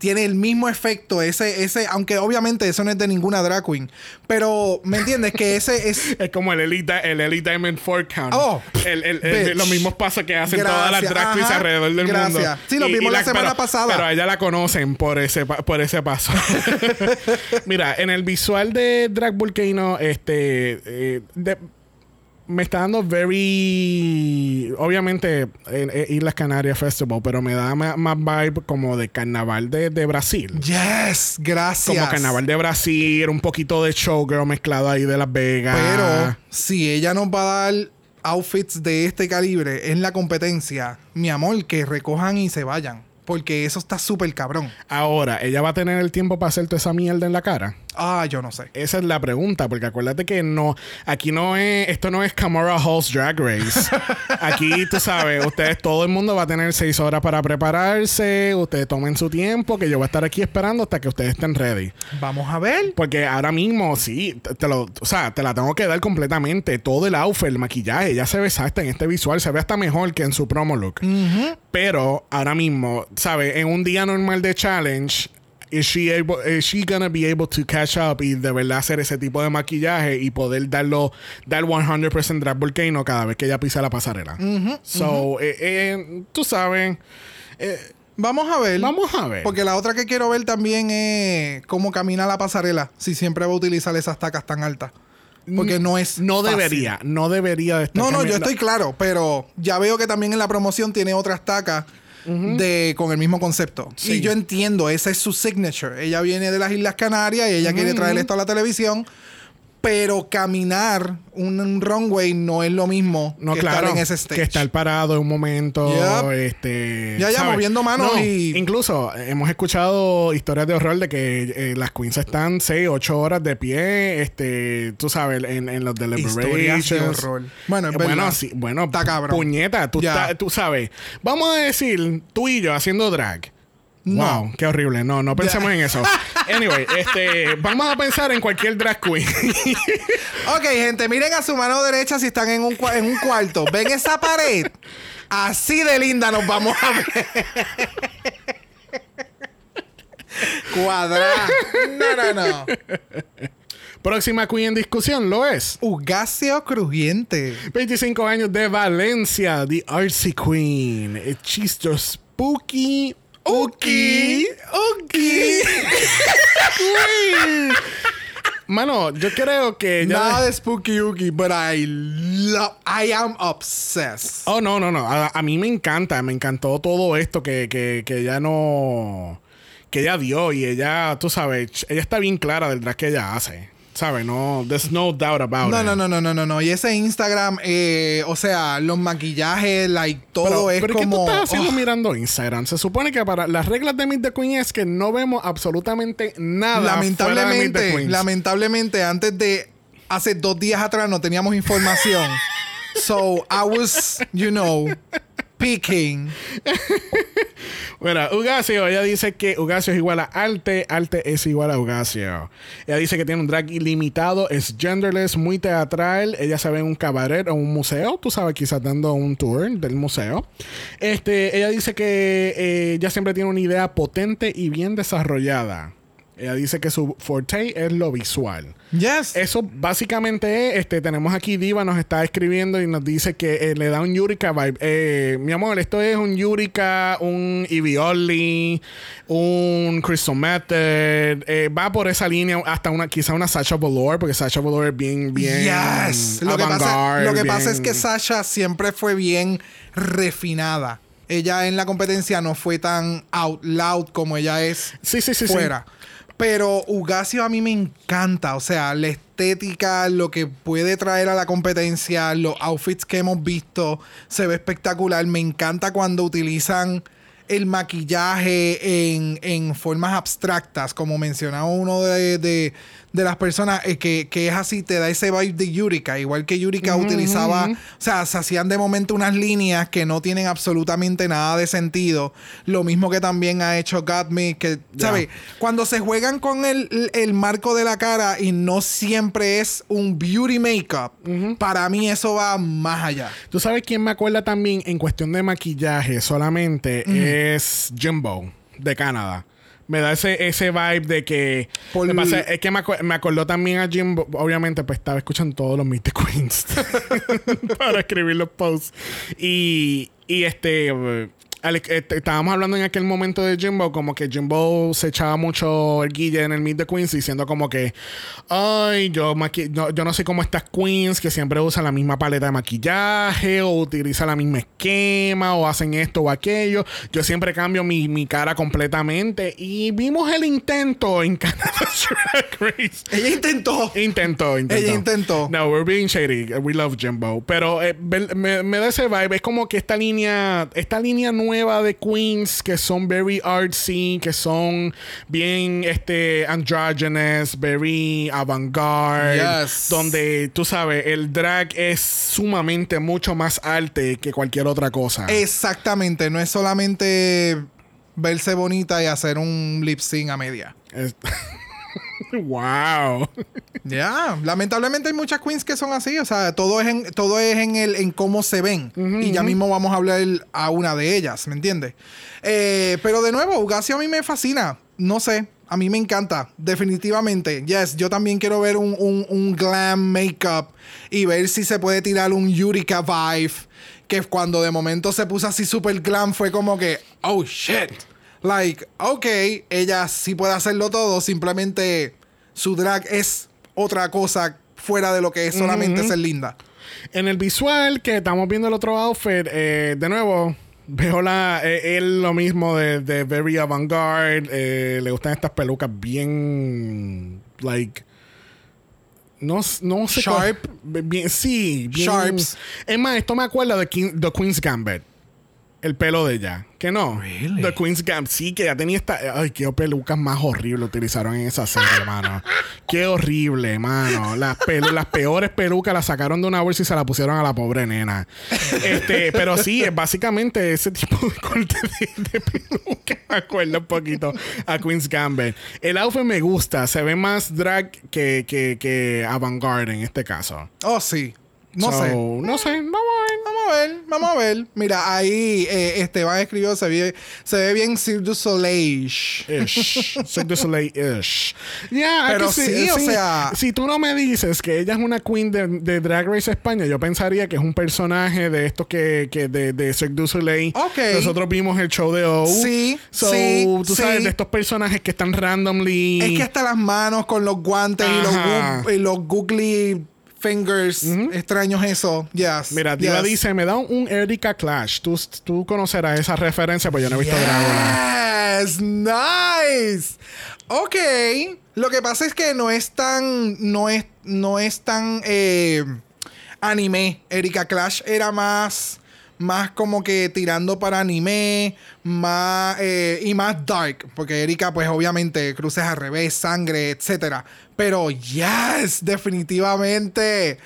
tiene el mismo efecto, ese, ese, aunque obviamente eso no es de ninguna drag queen, pero ¿me entiendes? Que ese es... es como el Elite, el Elite Diamond Four Count. Oh, el, el, los mismos pasos que hacen todas las drag queens alrededor del mundo. Gracias. Sí, lo vimos la, semana pasada. Pero a ella la conocen por ese, por ese paso. Mira, en el visual de Drag Volcano, este... Eh, de, me está dando very. Obviamente, Islas Canarias Festival, pero me da más, vibe como de carnaval de, de, Brasil. Yes, gracias. Como carnaval de Brasil, un poquito de showgirl mezclado ahí de Las Vegas. Pero si ella nos va a dar outfits de este calibre en la competencia, mi amor, que recojan y se vayan. Porque eso está súper cabrón. Ahora, ¿ella va a tener el tiempo para hacer toda esa mierda en la cara? Ah, yo no sé. Esa es la pregunta, porque acuérdate que no, aquí no es, esto no es Camara Hall's Drag Race. aquí, tú sabes, ustedes, todo el mundo va a tener seis horas para prepararse, ustedes tomen su tiempo, que yo voy a estar aquí esperando hasta que ustedes estén ready. Vamos a ver. Porque ahora mismo, sí, te, lo, o sea, te la tengo que dar completamente. Todo el outfit, el maquillaje, ya se ve exacta en este visual, se ve hasta mejor que en su promo look. Pero ahora mismo, ¿sabes? En un día normal de challenge, is she able is she gonna be able to catch up y de verdad hacer ese tipo de maquillaje y poder darlo dar 100% drag volcano cada vez que ella pisa la pasarela so eh, eh, tú sabes eh, Vamos a ver. Vamos a ver. Porque la otra que quiero ver también es cómo camina la pasarela. Si siempre va a utilizar esas tacas tan altas. Porque no es. No debería. No debería de estar No, no, yo estoy claro. Pero ya veo que también en la promoción tiene otras tacas de, con el mismo concepto. Y yo entiendo, esa es su signature. Ella viene de las Islas Canarias y ella quiere traer esto a la televisión. Pero caminar un, runway no es lo mismo no, que estar en ese stage. Que estar parado en un momento. Este, ya, ya, moviendo manos y. Incluso hemos escuchado historias de horror de que eh, las queens están 6, 8 horas de pie. Este, tú sabes, en, en los deliberations. horror. Bueno, es eh, bueno, sí, bueno, puñeta, tú, tú sabes. Vamos a decir, tú y yo haciendo drag Wow, qué horrible. No, no pensemos en eso. Anyway, este, vamos a pensar en cualquier drag queen. ok, gente, miren a su mano derecha si están en un, en un cuarto. ¿Ven esa pared? Así de linda nos vamos a ver. Cuadra. No, no, no. Próxima queen en discusión lo es. Ugacio Crujiente. 25 años de Valencia, The Artsy Queen. Just spooky Uki. Uki. Mano, yo creo que Nada de Spooky Uki, but I love... I am obsessed. Oh, no, no, no. A, mí me encanta. Me encantó todo esto que, que, que ella no... Que ella dio y ella, tú sabes, ella está bien clara del drag que ella hace. ¿Sabes? No, there's no doubt about No, it. no, no, no, no, no, no. Y ese Instagram, eh, o sea, los maquillajes, like, todo Pero, es pero ¿qué como. tú estás haciendo oh, mirando Instagram? Se supone que para las reglas de Meet the Queen es que no vemos absolutamente nada. fuera de Meet the lamentablemente, lamentablemente, antes de hace dos días atrás no teníamos información. so I was, you know, picking. Mira, Ugasio, ella dice que Ugasio es igual a Arte, Arte es igual a Ugasio. Ella dice que tiene un drag ilimitado, es genderless, muy teatral. Ella se ve en un cabaret o un museo, tú sabes, quizás dando un tour del museo. Este, ella dice que eh, siempre tiene una idea potente y bien desarrollada. Ella dice que su forte es lo visual. Yes. Eso básicamente es, este, tenemos aquí Diva nos está escribiendo y nos dice que eh, le da un Yurika vibe. Eh, mi amor, esto es un Yurika, un Evioli, un Crystal Method. eh, va por esa línea hasta una, quizá una Sasha Velour, porque Sasha Velour es bien, bien. Yes. Lo que, pasa, lo que pasa es que Sasha siempre fue bien refinada. Ella en la competencia no fue tan out loud como ella es Sí, sí, sí. sí. Pero Ugasio a mí me encanta. O sea, la estética, lo que puede traer a la competencia, los outfits que hemos visto, se ve espectacular. Me encanta cuando utilizan el maquillaje en, en formas abstractas, como mencionaba uno de, de- de las personas, eh, que, que es así, te da ese vibe de Yurika, igual que Yurika utilizaba, o sea, se hacían de momento unas líneas que no tienen absolutamente nada de sentido. Lo mismo que también ha hecho Got Me, que, ¿sabes? Cuando se juegan con el, el- el marco de la cara y no siempre es un beauty makeup, para mí eso va más allá. Tú sabes quién me acuerda también en cuestión de maquillaje solamente es Jimbo de Canadá. Me da ese, ese vibe de que. Por- pasa es que me, me acordó también a Jimbo. Obviamente, pues estaba escuchando todos los the Queens para escribir los posts. Y, y este. Eh, estábamos hablando en aquel momento de Jimbo, como que Jimbo se echaba mucho el guille en el Meet the Queens diciendo como que, ay, yo, no, yo no sé cómo estas queens que siempre usan la misma paleta de maquillaje o utilizan la misma esquema o hacen esto o aquello. Yo siempre cambio mi, mi cara completamente y vimos el intento en Canada. Ella intentó. Intentó, intentó. Ella intentó. No, we're being shady. We love Jimbo. Pero eh, me, me da ese vibe. Es como que esta línea, esta línea nueva de queens que son very artsy, que son bien este androgynous, very avant-garde. Yes. Donde, tú sabes, el drag es sumamente mucho más arte que cualquier otra cosa. Exactamente, no es solamente verse bonita y hacer un lip sync a media. Es- wow. Ya, lamentablemente hay muchas queens que son así, o sea, todo es en, todo es en el en cómo se ven. y ya mismo vamos a hablar a una de ellas, ¿me entiendes? Eh, pero de nuevo, Ugasio a mí me fascina. No sé, a mí me encanta, definitivamente. Yes, yo también quiero ver un, un, un glam makeup y ver si se puede tirar un Yurika vibe. Que cuando de momento se puso así super glam fue como que, oh shit. Like, ok, ella sí puede hacerlo todo, simplemente su drag es otra cosa fuera de lo que es solamente ser linda. En el visual que estamos viendo el otro outfit, eh, de nuevo, veo la, eh, él lo mismo de, de very avant-garde. eh, le gustan estas pelucas bien, like, no, no sé. Sharp. bien, sí, bien. Sharps. Es más, esto me acuerda de King- The Queen's Gambit. El pelo de ella. Que no. Really? The Queen's Gambit. Sí, que ya tenía esta. Ay, qué pelucas más horribles utilizaron en esa serie, mano. Qué horrible, mano. Las, pelu- las peores pelucas las sacaron de una bolsa y se la pusieron a la pobre nena. Este, pero sí, es básicamente ese tipo de corte de, de peluca. Me acuerda un poquito a Queen's Gambit. El outfit me gusta. Se ve más drag que, que, que avant-garde en este caso. Oh, sí. No So, sé. No sé. Ver. Vamos a ver, vamos a ver. Mira, ahí eh, Esteban escribió, se ve, se ve bien Cirque du Soleil. Ish. Cirque du Soleil-ish. Ya, Pero que sí, o sea- Si tú no me dices que ella es una queen de, de Drag Race España, yo pensaría que es un personaje de estos que, que de, de Cirque du Soleil. Ok. Nosotros vimos el show de O. Sí, So, sí, tú sabes, sí. de estos personajes que están randomly. Es que hasta las manos con los guantes y los, y los googly fingers extraños eso. Yes. Mira, Diva yes. dice, me da un, Erika Clash. Tú, tú conocerás esa referencia, pues yo no he visto Drácula. Yes, nice. Ok. Lo que pasa es que no es tan. No es, no es tan eh, anime. Erika Clash era más. Más como que tirando para anime. Más. eh, y más dark. Porque Erika, pues obviamente, cruces al revés, sangre, etcétera. Pero yes, definitivamente.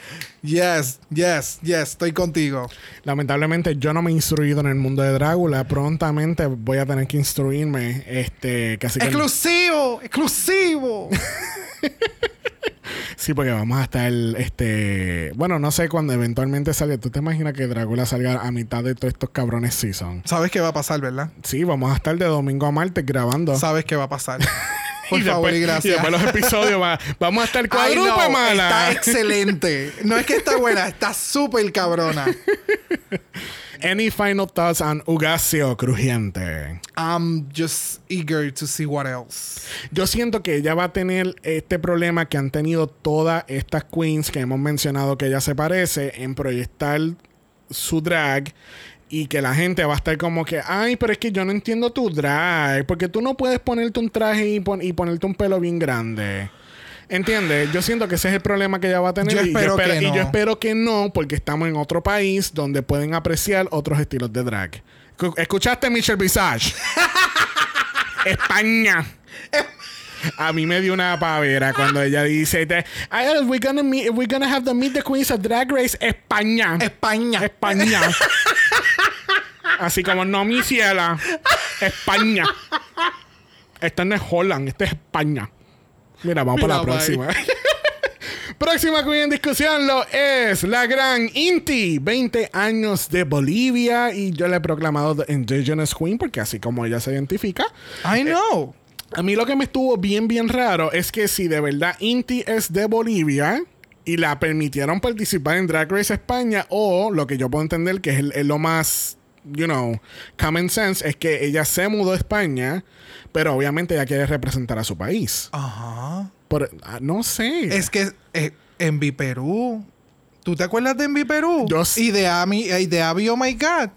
Yes, yes, yes. Estoy contigo. Lamentablemente yo no me he instruido en el mundo de Drácula. Prontamente voy a tener que instruirme. Este, casi que ¡Exclusivo! Sí, porque vamos a estar, este... Bueno, no sé cuándo eventualmente salga. ¿Tú te imaginas que Drácula salga a mitad de todos estos cabrones season? Sabes qué va a pasar, ¿verdad? Sí, vamos a estar de domingo a martes grabando. Sabes qué va a pasar. Por y favor después, y gracias. Y después los episodios va- vamos a estar cuadrupa, no, mala. Está excelente. No es que está buena, está súper cabrona. Any final thoughts on Ugasio Crujiente? I'm just eager to see what else. Yo siento que ella va a tener este problema que han tenido todas estas queens que hemos mencionado que ella se parece en proyectar su drag y que la gente va a estar como que, ay, pero es que yo no entiendo tu drag, porque tú no puedes ponerte un traje y, pon- y ponerte un pelo bien grande. ¿Entiendes? Yo siento que ese es el problema que ella va a tener. Yo y, espero espero, que y no. yo espero que no, porque estamos en otro país donde pueden apreciar otros estilos de drag. Cu- ¿Escuchaste Michelle Visage? España. A mí me dio una pavera cuando ella dice, te- "Ay, we're gonna meet, we're gonna have the Meet the Queens of Drag Race España. España. España. Así como no mi ciela. España. Esta no es Holland, esta es España. Mira, vamos para la próxima. Próxima queen en discusión lo es la gran Inti, 20 años de Bolivia y yo le he proclamado The Indigenous Queen porque así como ella se identifica, I know. a mí lo que me estuvo bien, bien raro es que si de verdad Inti es de Bolivia y la permitieron participar en Drag Race España, o lo que yo puedo entender que es, el- es lo más, you know, common sense, es que ella se mudó a España, pero obviamente ella quiere representar a su país. Ajá. Por- ah, no sé. Es que eh, en Perú. ¿Tú te acuerdas de Envi Perú? Yo y de Ami, y de Abby, oh my God.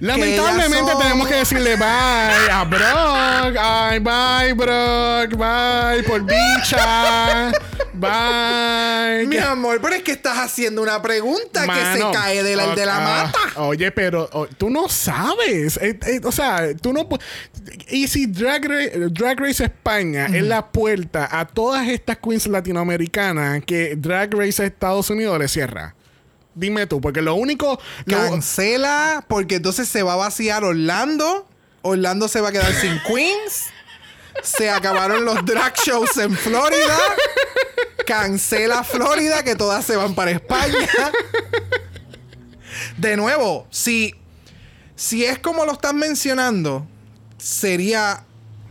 Lamentablemente son- tenemos que decirle bye a Brock. Ay, bye, Brock. Bye, por bicha. Bye. Mi amor, pero es que estás haciendo una pregunta que se cae de la, de la mata. Oye, pero tú no sabes. Eh, eh, o sea, tú no Y si Drag, Ra- Drag Race España es la puerta a todas estas queens latinoamericanas que Drag Race Estados Unidos le cierra. Dime tú, porque lo único. lo- Cancela, porque entonces se va a vaciar Orlando. Orlando se va a quedar sin queens. Se acabaron los drag shows en Florida. Cancela Florida, que todas se van para España. De nuevo, si, si es como lo están mencionando, sería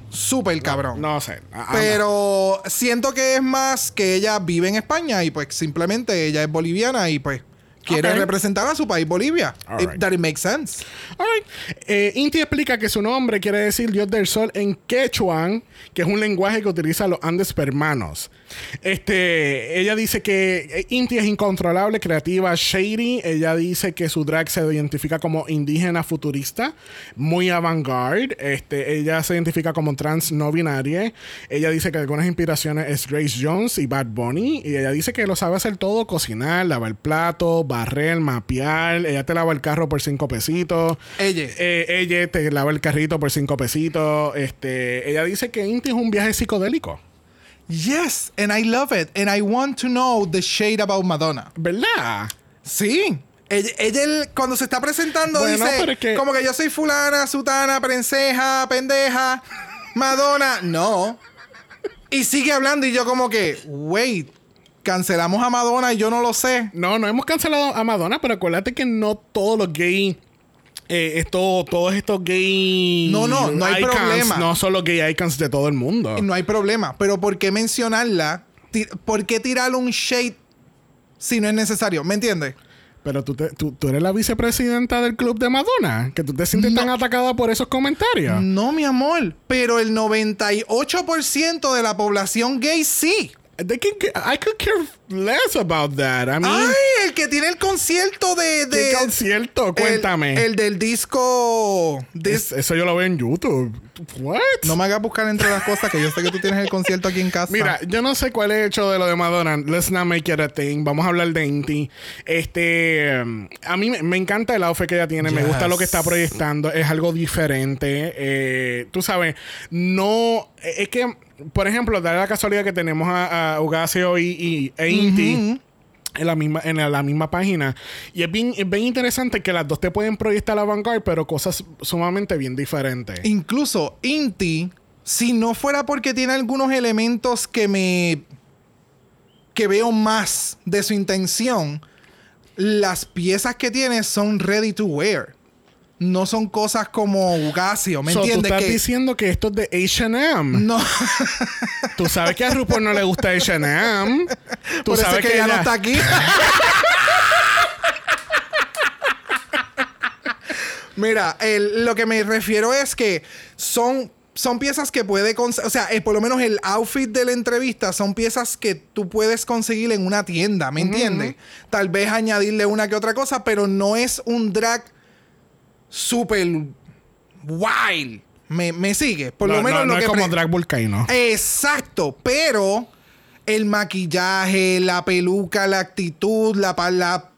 súper cabrón. no sé. Ah, Pero siento que es más que ella vive en España y pues simplemente ella es boliviana y pues quiere representar a su país Bolivia. Right. that it makes sense. Eh, Inti explica que su nombre quiere decir Dios del Sol en quechuan, que es un lenguaje que utilizan los Andes permanos. Este, ella dice que eh, Inti es incontrolable, creativa, shady. Ella dice que su drag se identifica como indígena futurista, muy avant-garde. Este, ella se identifica como trans no binaria. Ella dice que algunas inspiraciones es Grace Jones y Bad Bunny. Y ella dice que lo sabe hacer todo: cocinar, lavar plato, barrer, mapear. Ella te lava el carro por cinco pesitos. Ella. Eh, ella te lava el carrito por cinco pesitos. Este, ella dice que Inti es un viaje psicodélico. Yes, and I love it. And I want to know the shade about Madonna. ¿Verdad? Sí. Ella, ella el- cuando se está presentando Bueno, dice pero es que- como que yo soy fulana, sutana, prenseja, pendeja, Madonna. No. Y sigue hablando y yo como que, wait, cancelamos a Madonna y yo no lo sé. No, no hemos cancelado a Madonna, pero acuérdate que no todos los gays. Eh, esto, todos estos gay. No, no, no hay icons problema. No son los gay icons de todo el mundo. No hay problema. Pero ¿por qué mencionarla? ¿Por qué tirarle un shade si no es necesario? ¿Me entiendes? Pero tú, te- tú, tú eres la vicepresidenta del club de Madonna. Que tú te sientes tan atacada por esos comentarios. No, mi amor. Pero el 98% de la población gay sí. They can- I could care less about that. I mean, Ay, el que tiene el concierto de. de ¿Qué concierto? Cuéntame. El, del disco. dis- Es- eso yo lo veo en YouTube. What? No me hagas buscar entre las cosas que yo sé que tú tienes el concierto aquí en casa. Mira, yo no sé cuál es el hecho de lo de Madonna. Let's not make it a thing. Vamos a hablar de Inti. Este, um, a mí me, encanta el outfit que ella tiene. Me gusta lo que está proyectando. Es algo diferente. Eh, tú sabes, no es que, por ejemplo, da la casualidad que tenemos a, a Ugasio y, y e Inti. En la, misma, en la misma página. Y es bien, es bien interesante que las dos te pueden proyectar a vanguard, pero cosas sumamente bien diferentes. Incluso Inti, si no fuera porque tiene algunos elementos que me. que veo más de su intención, las piezas que tiene son ready to wear. No son cosas como Ugasio, ¿me So, tú entiendes? estás Que- diciendo que esto es de H&M. no, Tú sabes que a RuPaul no le gusta H&M. Tú por sabes es que, ya no ella- está aquí. Mira, el- lo que me refiero es que son, son piezas que puede conseguir, o sea, eh, por lo menos el outfit de la entrevista son piezas que tú puedes conseguir en una tienda, ¿me entiendes? Tal vez añadirle una que otra cosa, pero no es un drag súper wild. Me, me sigue. Por no, lo menos no, lo no que es como Drag Volcano. Exacto, pero el maquillaje, la peluca, la actitud, la, la-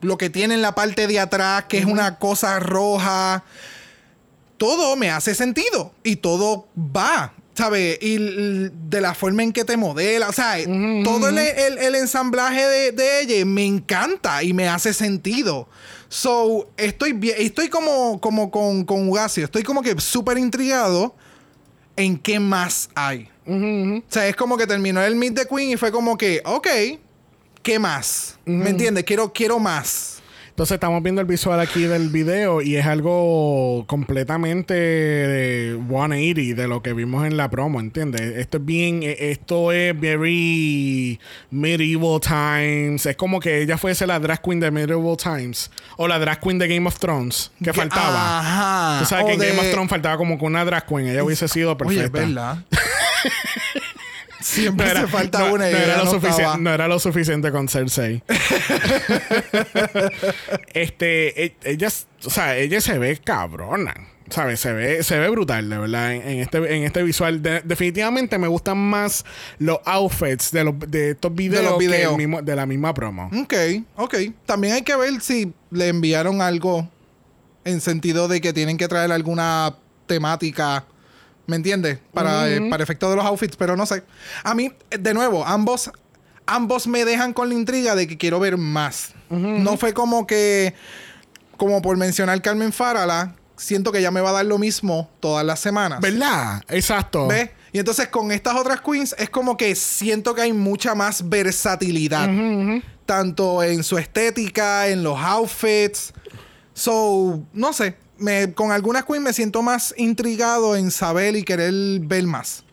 lo que tiene en la parte de atrás, que es una cosa roja, todo me hace sentido y todo va. ¿Sabes? Y de la forma en que te modela. O sea, todo el, el- el ensamblaje de, de ella me encanta y me hace sentido. So, estoy bien, estoy como, como con, con Ugasio. Estoy como que súper intrigado en qué más hay. O sea, es como que terminó el Meet the Queen y fue como que, ok, ¿qué más? ¿Me entiendes? Quiero, quiero más. Entonces estamos viendo el visual aquí del video y es algo completamente de 180 de lo que vimos en la promo, ¿entiendes? Esto es bien, eh, esto es very medieval times. Es como que ella fuese la drag queen de medieval times o la drag queen de Game of Thrones que faltaba. Ajá. Tú sabes O que en Game of Thrones faltaba como que una drag queen. Ella hubiese sido Oye, es Siempre se falta no- una no era, lo no sufici- no era lo suficiente con Cersei. este, e- ella, o sea, ella se ve cabrona. ¿Sabes? Se ve, se ve brutal, de verdad, en, en este, en este visual. De- definitivamente me gustan más los outfits de, los, de estos videos, los que el videos. mismo- de la misma promo. Ok, ok. También hay que ver si le enviaron algo en sentido de que tienen que traer alguna temática, ¿me entiendes? Para, eh, para efecto de los outfits, pero no sé. A mí, de nuevo, ambos, ambos me dejan con la intriga de que quiero ver más. No fue como que, como por mencionar Carmen Farala, siento que ya me va a dar lo mismo todas las semanas. ¿Verdad? Exacto. ¿Ves? Y entonces con estas otras queens es como que siento que hay mucha más versatilidad. Tanto en su estética, en los outfits. So, no sé. Me, con algunas queens me siento más intrigado en saber y querer ver más.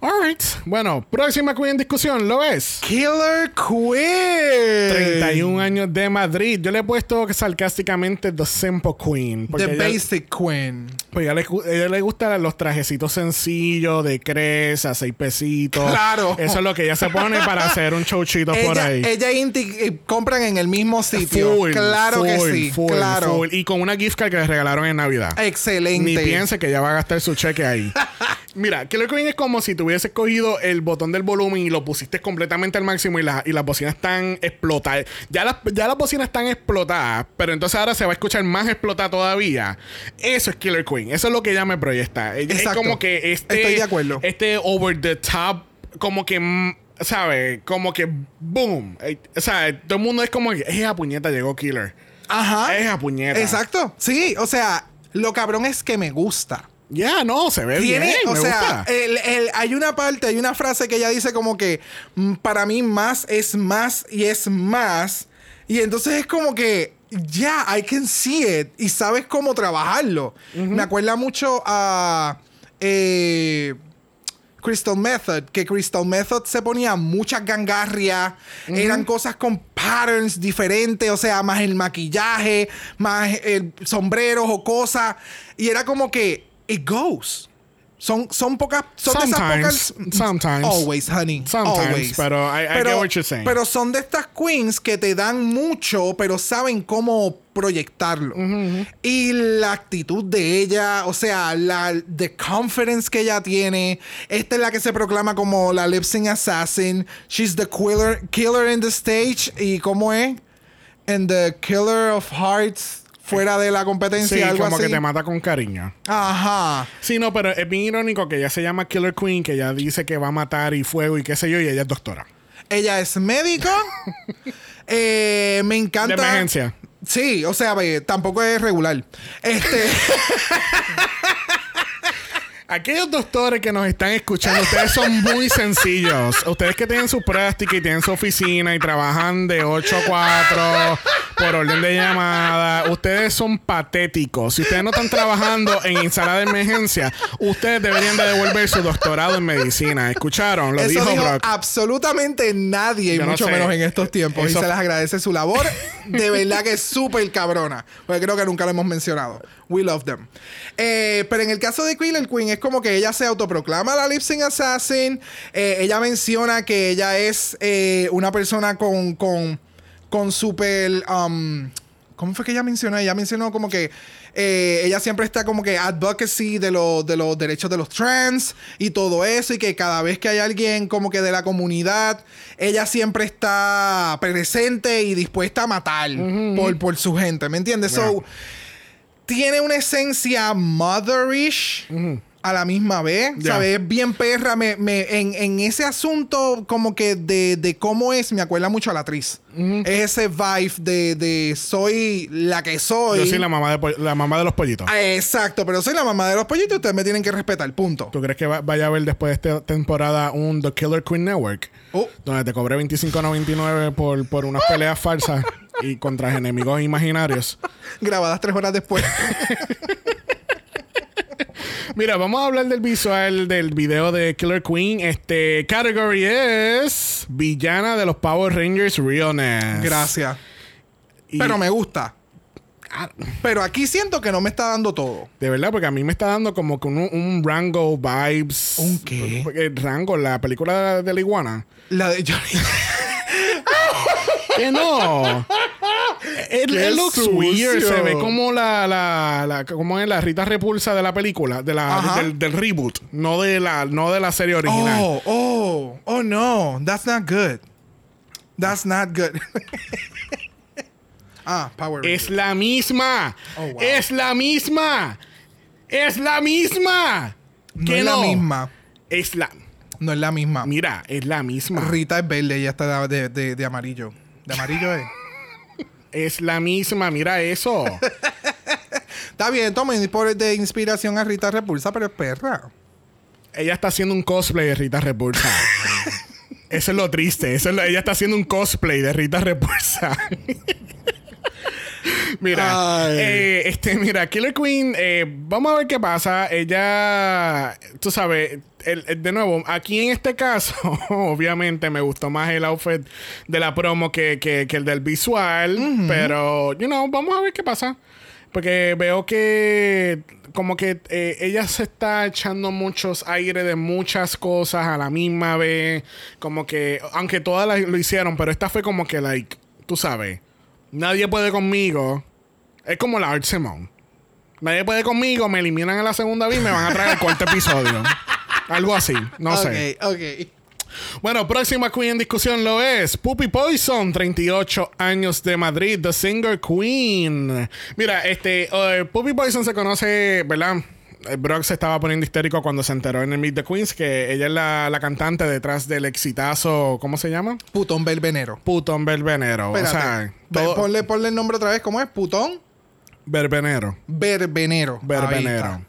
Alright. Bueno, próxima queen en discusión, ¿lo es? Killer Queen. 31 años de Madrid. Yo le he puesto sarcásticamente The Simple Queen. The ella- Basic Queen. Pues ella le, ella le gustan los trajecitos sencillos de cresa, seis pesitos. Claro. Eso es lo que ella se pone para hacer un showchito por ahí. ella y Inti eh, compran en el mismo sitio. Full, claro que sí. full, claro. Y con una gift card que le regalaron en Navidad. Excelente. Ni piense que ella va a gastar su cheque ahí. Mira, Killer Queen es como si tuvieses cogido el botón del volumen y lo pusiste completamente al máximo y, la- y las bocinas están explotadas. Ya las, ya las bocinas están explotadas, pero entonces ahora se va a escuchar más explotada todavía. Eso es Killer Queen. Eso es lo que ella me proyecta. Ella es Exacto. como que este. Estoy de acuerdo. Este over the top, como que. mm, ¿Sabes? Como que boom. Eh, O sea, todo el mundo es como que esa puñeta llegó Killer. Ajá. Esa puñeta. Exacto. Sí, o sea, lo cabrón es que me gusta. Ya, no, se ve Tiene, bien. o me sea, gusta. el- el- hay una parte, hay una frase que ella dice como que mm, para mí más es más y es más. Y entonces es como que ya, I can see it. Y sabes cómo trabajarlo. Me acuerda mucho a eh, Crystal Method, que Crystal Method se ponía muchas gangarrias, eran cosas con patterns diferentes, o sea, más el maquillaje, más el sombreros o cosas, y era como que it goes. Son, son pocas. Son de esas Sometimes. pocas. Sometimes. Always, honey. Sometimes, always. pero I- I get what you're saying. pero son de estas queens que te dan mucho, pero saben cómo proyectarlo. Y la actitud de ella, o sea, la the confidence que ella tiene. Esta es la que se proclama como la lip sync assassin. She's the killer, killer in the stage. ¿Y cómo es? And the killer of hearts fuera de la competencia, Sí, algo como así. que te mata con cariño. Ajá. Sí, no, pero es bien irónico que ella se llama Killer Queen, que ella dice que va a matar y fuego y qué sé yo, y ella es doctora. Ella es médico. Eh, me encanta. De emergencia. Sí, o sea, tampoco es regular. Este. Aquellos doctores que nos están escuchando, ustedes son muy sencillos. Ustedes que tienen su práctica y tienen su oficina y trabajan de 8 a 4 por orden de llamada, ustedes son patéticos. Si ustedes no están trabajando en sala de emergencia, ustedes deberían de devolver su doctorado en medicina. ¿Escucharon? Lo eso dijo dijo Brock. absolutamente nadie, y no mucho sé. menos en estos tiempos. Eso- Y se les agradece su labor. De verdad que es súper cabrona. Porque creo que nunca lo hemos mencionado. We love them. Eh, pero en el caso de Killer Queen, es como que ella se autoproclama la Lip Sync Assassin. Eh, ella menciona que ella es eh, una persona con. con. con super. um, ¿Cómo fue que ella mencionó? Ella mencionó como que eh, ella siempre está como que advocacy de, los de los derechos de los trans y todo eso y que cada vez que hay alguien como que de la comunidad, ella siempre está presente y dispuesta a matar por, por su gente, ¿me entiendes? So, tiene una esencia motherish a la misma vez. ¿Sabes? Es bien perra. Me, me- en, en ese asunto, como que de, de cómo es, me acuerda mucho a la actriz. Es ese vibe de, de soy la que soy. Yo soy la mamá de, la mamá de los pollitos. Ah, Exacto, pero soy la mamá de los pollitos. Ustedes me tienen que respetar. Punto. ¿Tú crees que va- vaya a haber después de esta temporada un The Killer Queen Network? Oh. Donde te cobré 25.99 por, por unas peleas falsas y contra enemigos imaginarios. Grabadas tres horas después. Mira, vamos a hablar del visual del video de Killer Queen. Este category es villana de los Power Rangers Realness. Gracias. Y- Pero me gusta. Ah, Pero aquí siento que no me está dando todo. De verdad, porque a mí me está dando como que un, un Rango vibes. ¿Un qué? Porque Rango, la película de la iguana. La de Johnny. Que no. It looks weird. Se ve como la, la, la como es la Rita Repulsa de la película, de la, del, del reboot, no de la, no de la serie original. Oh, oh, oh no, that's not good. That's not good. ah, Power Es la misma. Oh, wow. Es la misma. Es la misma. No ¿Que es la misma. Es la. No es la misma. Mira, es la misma. Rita es verde, ella está de, de- de amarillo. De amarillo es. Es la misma. Mira eso. Está bien, tomen por de inspiración a Rita Repulsa, pero es perra. ella está haciendo un cosplay de Rita Repulsa. Eso es lo triste. Eso es lo- ella está haciendo un cosplay de Rita Repulsa. mira, eh, este, mira, Killer Queen, eh, vamos a ver qué pasa. Ella, tú sabes, el- el- de nuevo, aquí en este caso, obviamente me gustó más el outfit de la promo que, que- que el del visual, pero, you know, vamos a ver qué pasa. Porque veo que como que eh, ella se está echando muchos aires de muchas cosas a la misma vez. Como que, aunque todas las lo hicieron, pero esta fue como que, like, tú sabes, nadie puede conmigo. Es como la Art Simone. Nadie puede conmigo, me eliminan en la segunda vez y me van a traer el cuarto episodio. Algo así, no sé. Ok, ok. Bueno, próxima queen en discusión lo es Puppy Poison, 38 años de Madrid, The Singer Queen. Mira, este, eh, Puppy Poison se conoce, ¿verdad? Eh, Brock se estaba poniendo histérico cuando se enteró en el Meet the Queens que ella es la, la cantante detrás del exitazo, ¿cómo se llama? Putón Verbenero. Putón Verbenero. O sea, todo- ponle, ponle el nombre otra vez. ¿Cómo es? Putón Verbenero. Verbenero. Verbenero.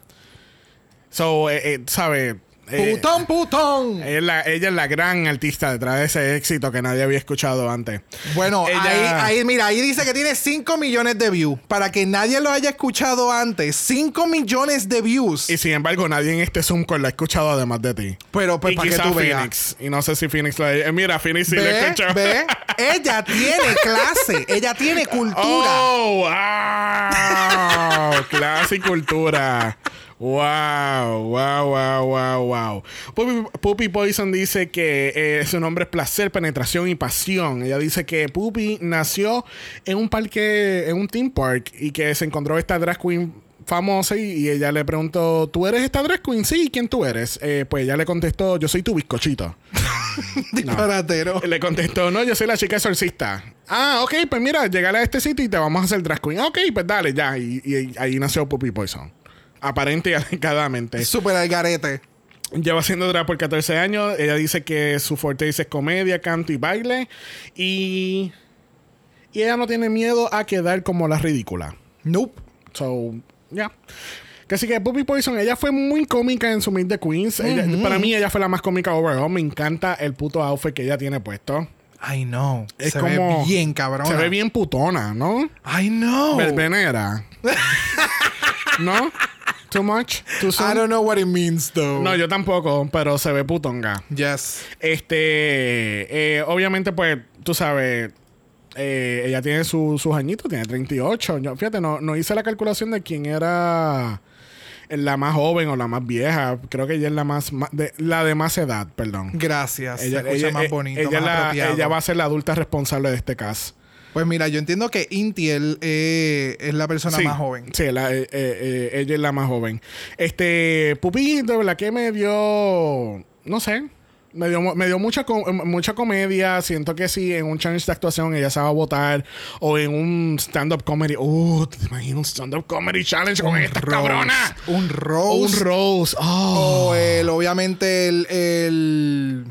So, eh, eh, ¿sabe? Eh, Putón, putón. ella es, la, ella es la gran artista detrás de ese éxito que nadie había escuchado antes. Bueno, Ella- ahí, ahí, mira, ahí dice que tiene 5 millones de views. Para que nadie lo haya escuchado antes, 5 millones de views. Y sin embargo, nadie en este Zoom call lo ha escuchado además de ti. Pero pues para que tú veas. Phoenix. Y no sé si Phoenix lo ha... eh, Mira, Phoenix sí lo ¿Ve? escuchó. ¿Ve? Ella tiene clase. Ella tiene cultura. ¡Oh! ¡Wow! Clase y cultura. Wow, wow, wow, wow, wow. Puppy, Puppy Poison dice que eh, su nombre es placer, penetración y pasión. Ella dice que Puppy nació en un parque, en un theme park, y que se encontró esta drag queen famosa y, ella le preguntó, ¿tú eres esta drag queen? Sí, ¿quién tú eres? Eh, pues ella le contestó, yo soy tu bizcochito. Disparatero. Le contestó, no, yo soy la chica exorcista. Ah, ok, pues mira, llegale a este sitio y te vamos a hacer drag queen. Ok, pues dale, ya. Y, y ahí nació Puppy Poison. Aparente y alegadamente. Súper al garete. Lleva haciendo drag por 14 años. Ella dice que su fuerte es comedia, canto y baile. Y. Y ella no tiene miedo a quedar como la ridícula. Nope. So, ya. Que así que Puppy Poison, ella fue muy cómica en su Meet the Queens. para mí, ella fue la más cómica overall. Me encanta el puto outfit que ella tiene puesto. I know. Es se como, ve bien cabrón. Se ve bien putona, ¿no? I know. Venera. ¿No? Too much? Too I don't know what it means, though. No, yo tampoco, pero se ve putonga. Yes. Este, eh, obviamente, pues, tú sabes, eh, ella tiene sus añitos, tiene 38. Yo, fíjate, no, no hice la calculación de quién era la más joven o la más vieja. Creo que ella es la más, de, la de más edad, perdón. Gracias. Ella, ella más bonito, ella, ella va a ser la adulta responsable de este caso. Pues mira, yo entiendo que Intiel eh, es la persona más joven. Sí, eh, eh, ella es la más joven. Este, Pupi, de verdad que me dio, no sé, me dio, me dio mucha, mucha comedia. Siento que si en un challenge de actuación ella se va a votar o en un stand-up comedy. Uh, te imaginas un stand-up comedy challenge con esta cabrona. Un rose. Un rose. Oh. O el, obviamente, el el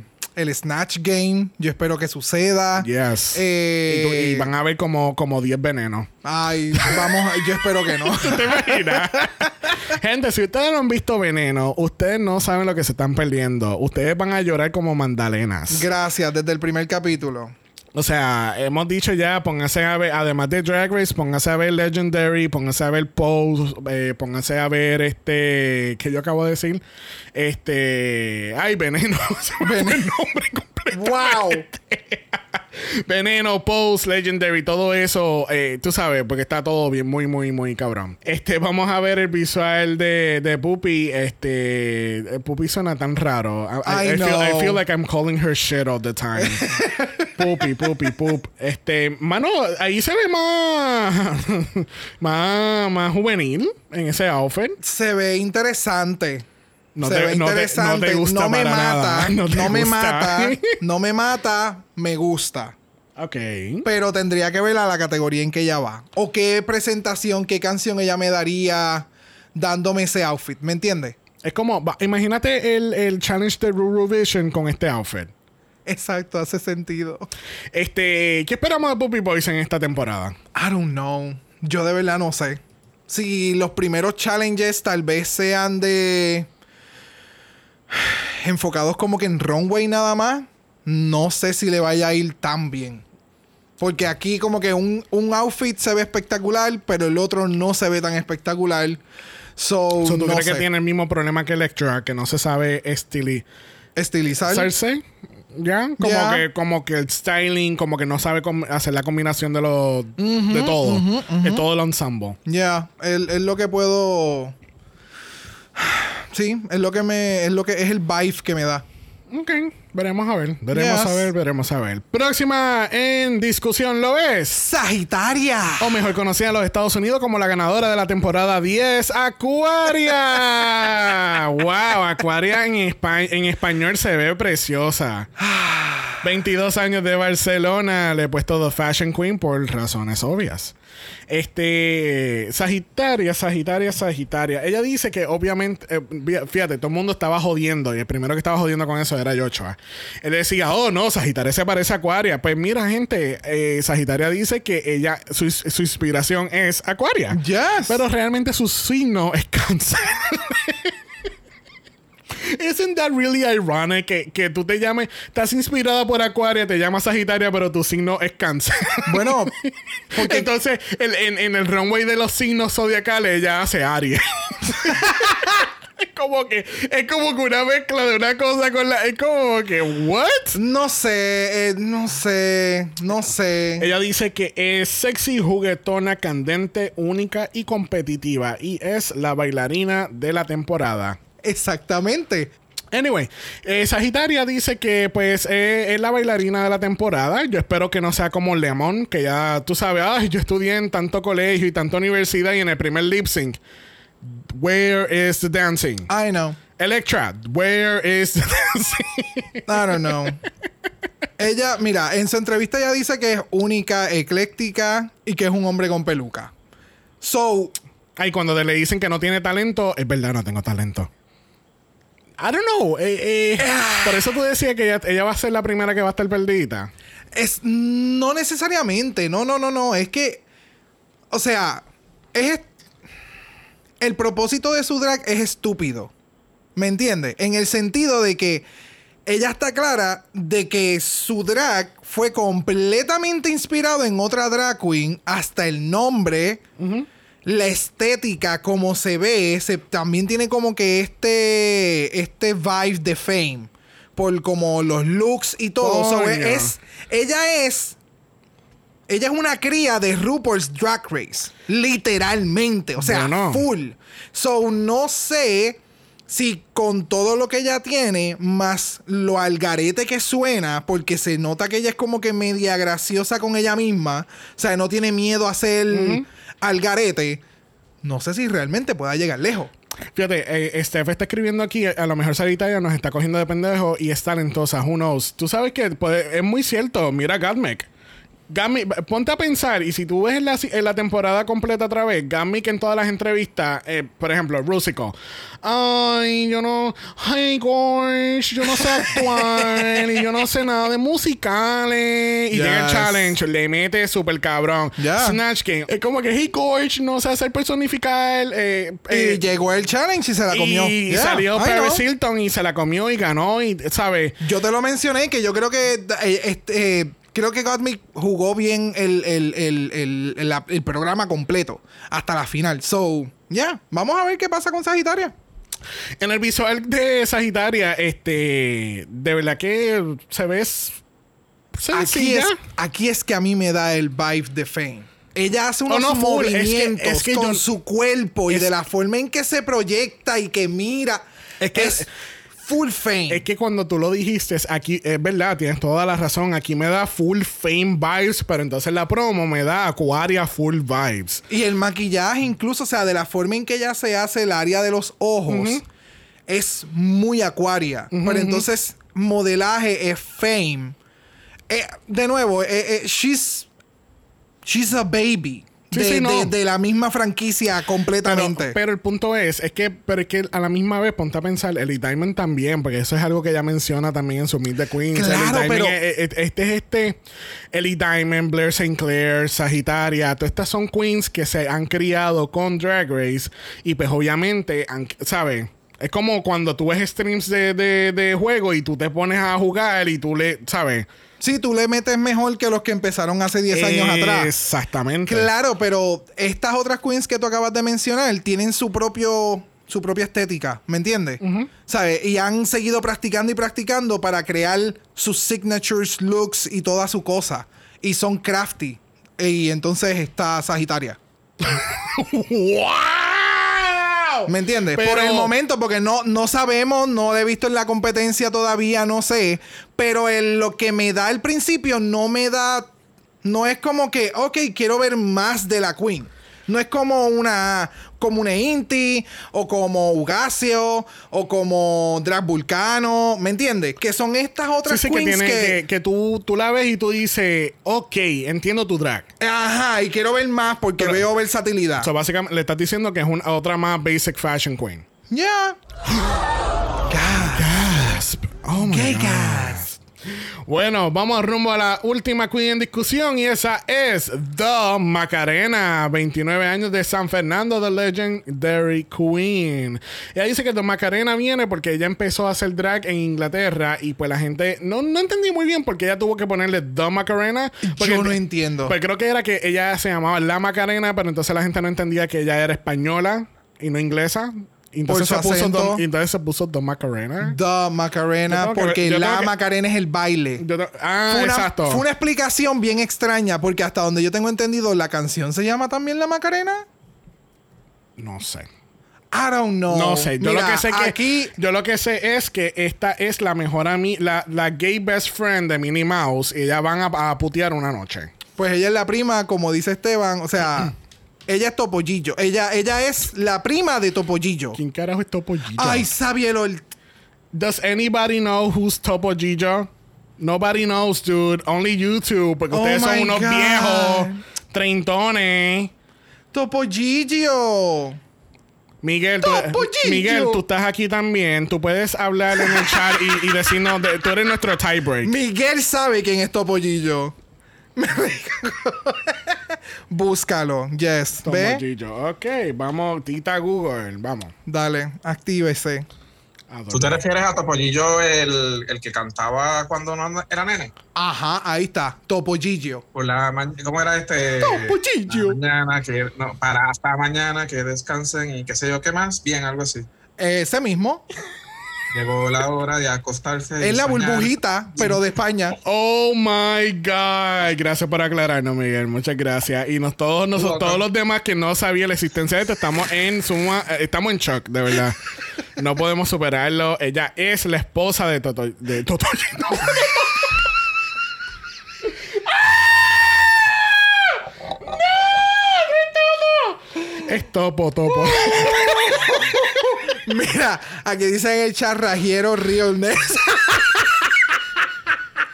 Snatch Game. Yo espero que suceda. Yes. Eh, y, van a ver como, como 10 venenos. Ay, vamos, yo espero que no. ¿Te imaginas? Gente, si ustedes no han visto veneno, ustedes no saben lo que se están perdiendo. Ustedes van a llorar como mandalenas. Gracias, desde el primer capítulo. O sea, hemos dicho ya, póngase a ver, además de Drag Race, póngase a ver Legendary, póngase a ver Pose, eh, póngase a ver este, que yo acabo de decir, este, ay, Veneno, Veneno. el nombre completo. Wow. Veneno, Pose, Legendary, todo eso, eh, tú sabes, porque está todo bien, muy, muy, muy cabrón. Este, vamos a ver el visual de, de Puppy. Este, Puppy suena tan raro. I, I, Feel, I feel like I'm calling her shit all the time. Puppy, puppy, pup. Este, mano, ahí se ve más, más, más juvenil en ese outfit. Se ve interesante. No se te, ve interesante. no, me mata. No, me mata. No me mata. Me gusta. Ok. Pero tendría que ver a la categoría en que ella va. O qué presentación, qué canción ella me daría dándome ese outfit. ¿Me entiendes? Es como, imagínate el, el challenge de Ruru Vision con este outfit. Exacto, hace sentido. Este, ¿qué esperamos de Puppy Boys en esta temporada? I don't know. Yo de verdad no sé. Si los primeros challenges tal vez sean de enfocados como que en runway nada más, no sé si le vaya a ir tan bien. Porque aquí como que un, outfit se ve espectacular, pero el otro no se ve tan espectacular. So, ¿Tú crees que tiene el mismo problema que Electra, que no se sabe estili estilizar? ¿Ya? Como, que, como que el styling, como que no sabe hacer la combinación de lo, de todo. De todo el ensemble. Ya, es lo que puedo. Sí, es lo que me. Es lo que es el vibe que me da. Ok, veremos a ver. Veremos a ver, veremos a ver. Próxima en discusión, ¿lo ves? Sagitaria. O mejor conocida en los Estados Unidos como la ganadora de la temporada 10, Acuaria. wow, Acuaria en, en español se ve preciosa. 22 años de Barcelona, le he puesto The Fashion Queen por razones obvias. Este, Sagitaria, Sagitaria, Sagitaria. Ella dice que obviamente, eh, fíjate, todo el mundo estaba jodiendo y el primero que estaba jodiendo con eso era Yochoa. Él decía, oh no, Sagitaria se parece a Acuaria. Pues mira, gente, eh, Sagitaria dice que ella, su, inspiración es Acuaria. Yes. Pero realmente su signo es cáncer. Isn't that really ironic que, que, tú te llames, estás inspirada por Acuaria, te llamas Sagitaria, pero tu signo es Cáncer? Bueno, porque... entonces en, en, el runway de los signos zodiacales ella hace Aries. Es como que es como que una mezcla de una cosa con la es como que what? No sé, eh, no sé, no sé. Ella dice que es sexy, juguetona, candente, única y competitiva y es la bailarina de la temporada. Exactamente. Anyway, eh, Sagitaria dice que pues eh, es la bailarina de la temporada. Yo espero que no sea como Lemon, que ya tú sabes, ay, yo estudié en tanto colegio y tanta universidad y en el primer lip sync. Where is the dancing? I know. Electra, where is the dancing? I don't know. ella, mira, en su entrevista ella dice que es única, ecléctica y que es un hombre con peluca. So, Ay, cuando le dicen que no tiene talento, es verdad, no tengo talento. I don't know. eh, eh, por eso tú decías que ella, ella va a ser la primera que va a estar perdida. es no necesariamente. No, no, no, no. Es que, o sea, es el propósito de su drag es estúpido. ¿Me entiendes? En el sentido de que ella está clara de que su drag fue completamente inspirado en otra drag queen, hasta el nombre, la estética, como se ve, se, también tiene como que este, este vibe de fame, por como los looks y todo. So, Coño. es, ella es ella es una cría de RuPaul's Drag Race. Literalmente. O sea, Bueno. full. So, no sé si con todo lo que ella tiene, más lo algarete que suena, porque se nota que ella es como que media graciosa con ella misma. O sea, no tiene miedo a ser algarete. No sé si realmente pueda llegar lejos. Fíjate, eh, Steph está escribiendo aquí, a lo mejor Sagitaria nos está cogiendo de pendejo y es talentosa, who knows. Tú sabes que es muy cierto, mira Gatmec. Gatmec, ponte a pensar, y si tú ves en la, en la temporada completa otra vez, Gatmec en todas las entrevistas, eh, por ejemplo, Rusico, ay, yo no, ay, gosh, yo no sé actuar, y yo no sé nada de musicales, y llega el Yes. challenge, le mete súper cabrón. Snatch Game, es como que, hey, gosh, no sé hacer personificar, eh, y eh, llegó el challenge y se la comió. y Yeah, salió I Paris know. Hilton y se la comió y ganó y, ¿sabes? Yo te lo mencioné que yo creo que este, creo que Gottmik jugó bien el, el- el- el- el- la- el programa completo hasta la final. So, yeah, vamos a ver qué pasa con Sagitaria. En el visual de Sagitaria, este, de verdad que se ve s- Aquí sencilla. es, aquí es que a mí me da el vibe de Fame. Ella hace unos no. Es que- movimientos es que con yo- su cuerpo y de la forma en que se proyecta y que mira. Es que- es full Fame. Es que cuando tú lo dijiste, aquí es verdad, tienes toda la razón. Aquí me da full fame vibes, pero entonces la promo me da Aquaria full vibes. Y el maquillaje, incluso, o sea, de la forma en que ella se hace el área de los ojos, es muy acuaria. Pero entonces, modelaje es fame. Eh, de nuevo, eh, eh, she's, she's a baby. Sí, de, sí, no. de- de la misma franquicia completamente. pero el punto es, es que, pero es que a la misma vez ponte a pensar, Elite Diamond también, porque eso es algo que ella menciona también en su Meet the Queens. Claro, pero- es- es- este es este, Elite Diamond, Blair St. Clair, Sagitaria, todas estas son queens que se han criado con Drag Race y pues obviamente, ¿sabes? Es como cuando tú ves streams de, de, de juego y tú te pones a jugar y tú le, ¿sabes? Sí, tú le metes mejor que los que empezaron hace 10 años atrás. Exactamente. Claro, pero estas otras queens que tú acabas de mencionar tienen su propio su propia estética, ¿me entiendes? ¿Sabes? Y han seguido practicando y practicando para crear sus signatures, looks y toda su cosa. Y son crafty. Y entonces está Sagitaria. ¡Wow! ¿Me entiendes? Pero- Por el momento, porque no, no sabemos, no lo he visto en la competencia todavía, no sé. Pero el- lo que me da al principio no me da. No es como que, ok, quiero ver más de la Queen. No es como una. Como una Inti, o como Ugacio, o como Drag Vulcano. ¿Me entiendes? Que son estas otras sí, que, queens tiene, que, que, que tú, tú la ves y tú dices, ok, entiendo tu drag. Ajá, y quiero ver más porque Pero- veo versatilidad. So, básicamente le estás diciendo que es una otra más basic fashion queen. Ya. Gasp. Oh my Gay God. gasp. Bueno, vamos rumbo a la última queen en discusión y esa es The Macarena, 29 años de San Fernando, The Legendary Queen. Ella dice que The Macarena viene porque ella empezó a hacer drag en Inglaterra y pues la gente no, no entendí muy bien porque ella tuvo que ponerle The Macarena. Porque Yo no entiendo. Pues creo que era que ella se llamaba La Macarena, pero entonces la gente no entendía que ella era española y no inglesa. Entonces, Por se puso. Don- entonces se puso Don Macarena. The Macarena, que- porque la que- Macarena es el baile. Ah, fue, una, exacto. fue una explicación bien extraña, porque hasta donde yo tengo entendido, la canción se llama también La Macarena. No sé. I don't know. No sé. Yo Mira, lo que sé que aquí yo lo que sé es que esta es la mejor ami la, la gay best friend de Minnie Mouse y ellas van a, a putear una noche. Pues ella es la prima, como dice Esteban, o sea, ella es Topollillo. Ella, ella es la prima de Topollillo. ¿Quién carajo es Topo Gillo? Ay, Sabielo, el- Does anybody know who's Topo Gillo? Nobody knows, dude. Only YouTube, porque Oh ustedes son unos God. viejos treintones. Topollillo. Miguel, tú. Miguel, tú estás aquí también. Tú puedes hablar en el chat y, y decirnos, de- tú eres nuestro tiebreak. Miguel sabe quién es Topollillo. Búscalo, yes. ¿Ve? Gillo. Ok, vamos, tita Google, vamos. Dale, actívese. ¿Tú te refieres a Topollillo, el, el que cantaba cuando no era nene? Ajá, ahí está, Topollillo. Por la ma- ¿Cómo era este? Topollillo. La Mañana, que, no, para hasta mañana, que descansen y qué sé yo qué más. Bien, algo así. Ese mismo. Llegó la hora de acostarse. Es la soñar. burbujita, pero de España. Oh my God. Gracias por aclararnos, Miguel. Muchas gracias. Y nos, todos, nosotros, welcome. todos los demás que no sabían la existencia de esto, estamos en suma, eh, estamos en shock, de verdad. No podemos superarlo. Ella es la esposa de Toto. De Toto. Es topo, topo. Mira, aquí dicen el charrajiero Realness.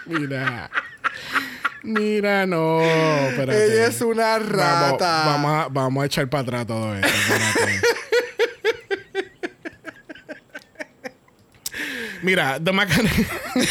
Mira. Mira, no. Espérate. Ella es una rata. vamos, a, vamos a echar para atrás todo esto. Mira, The Macarena.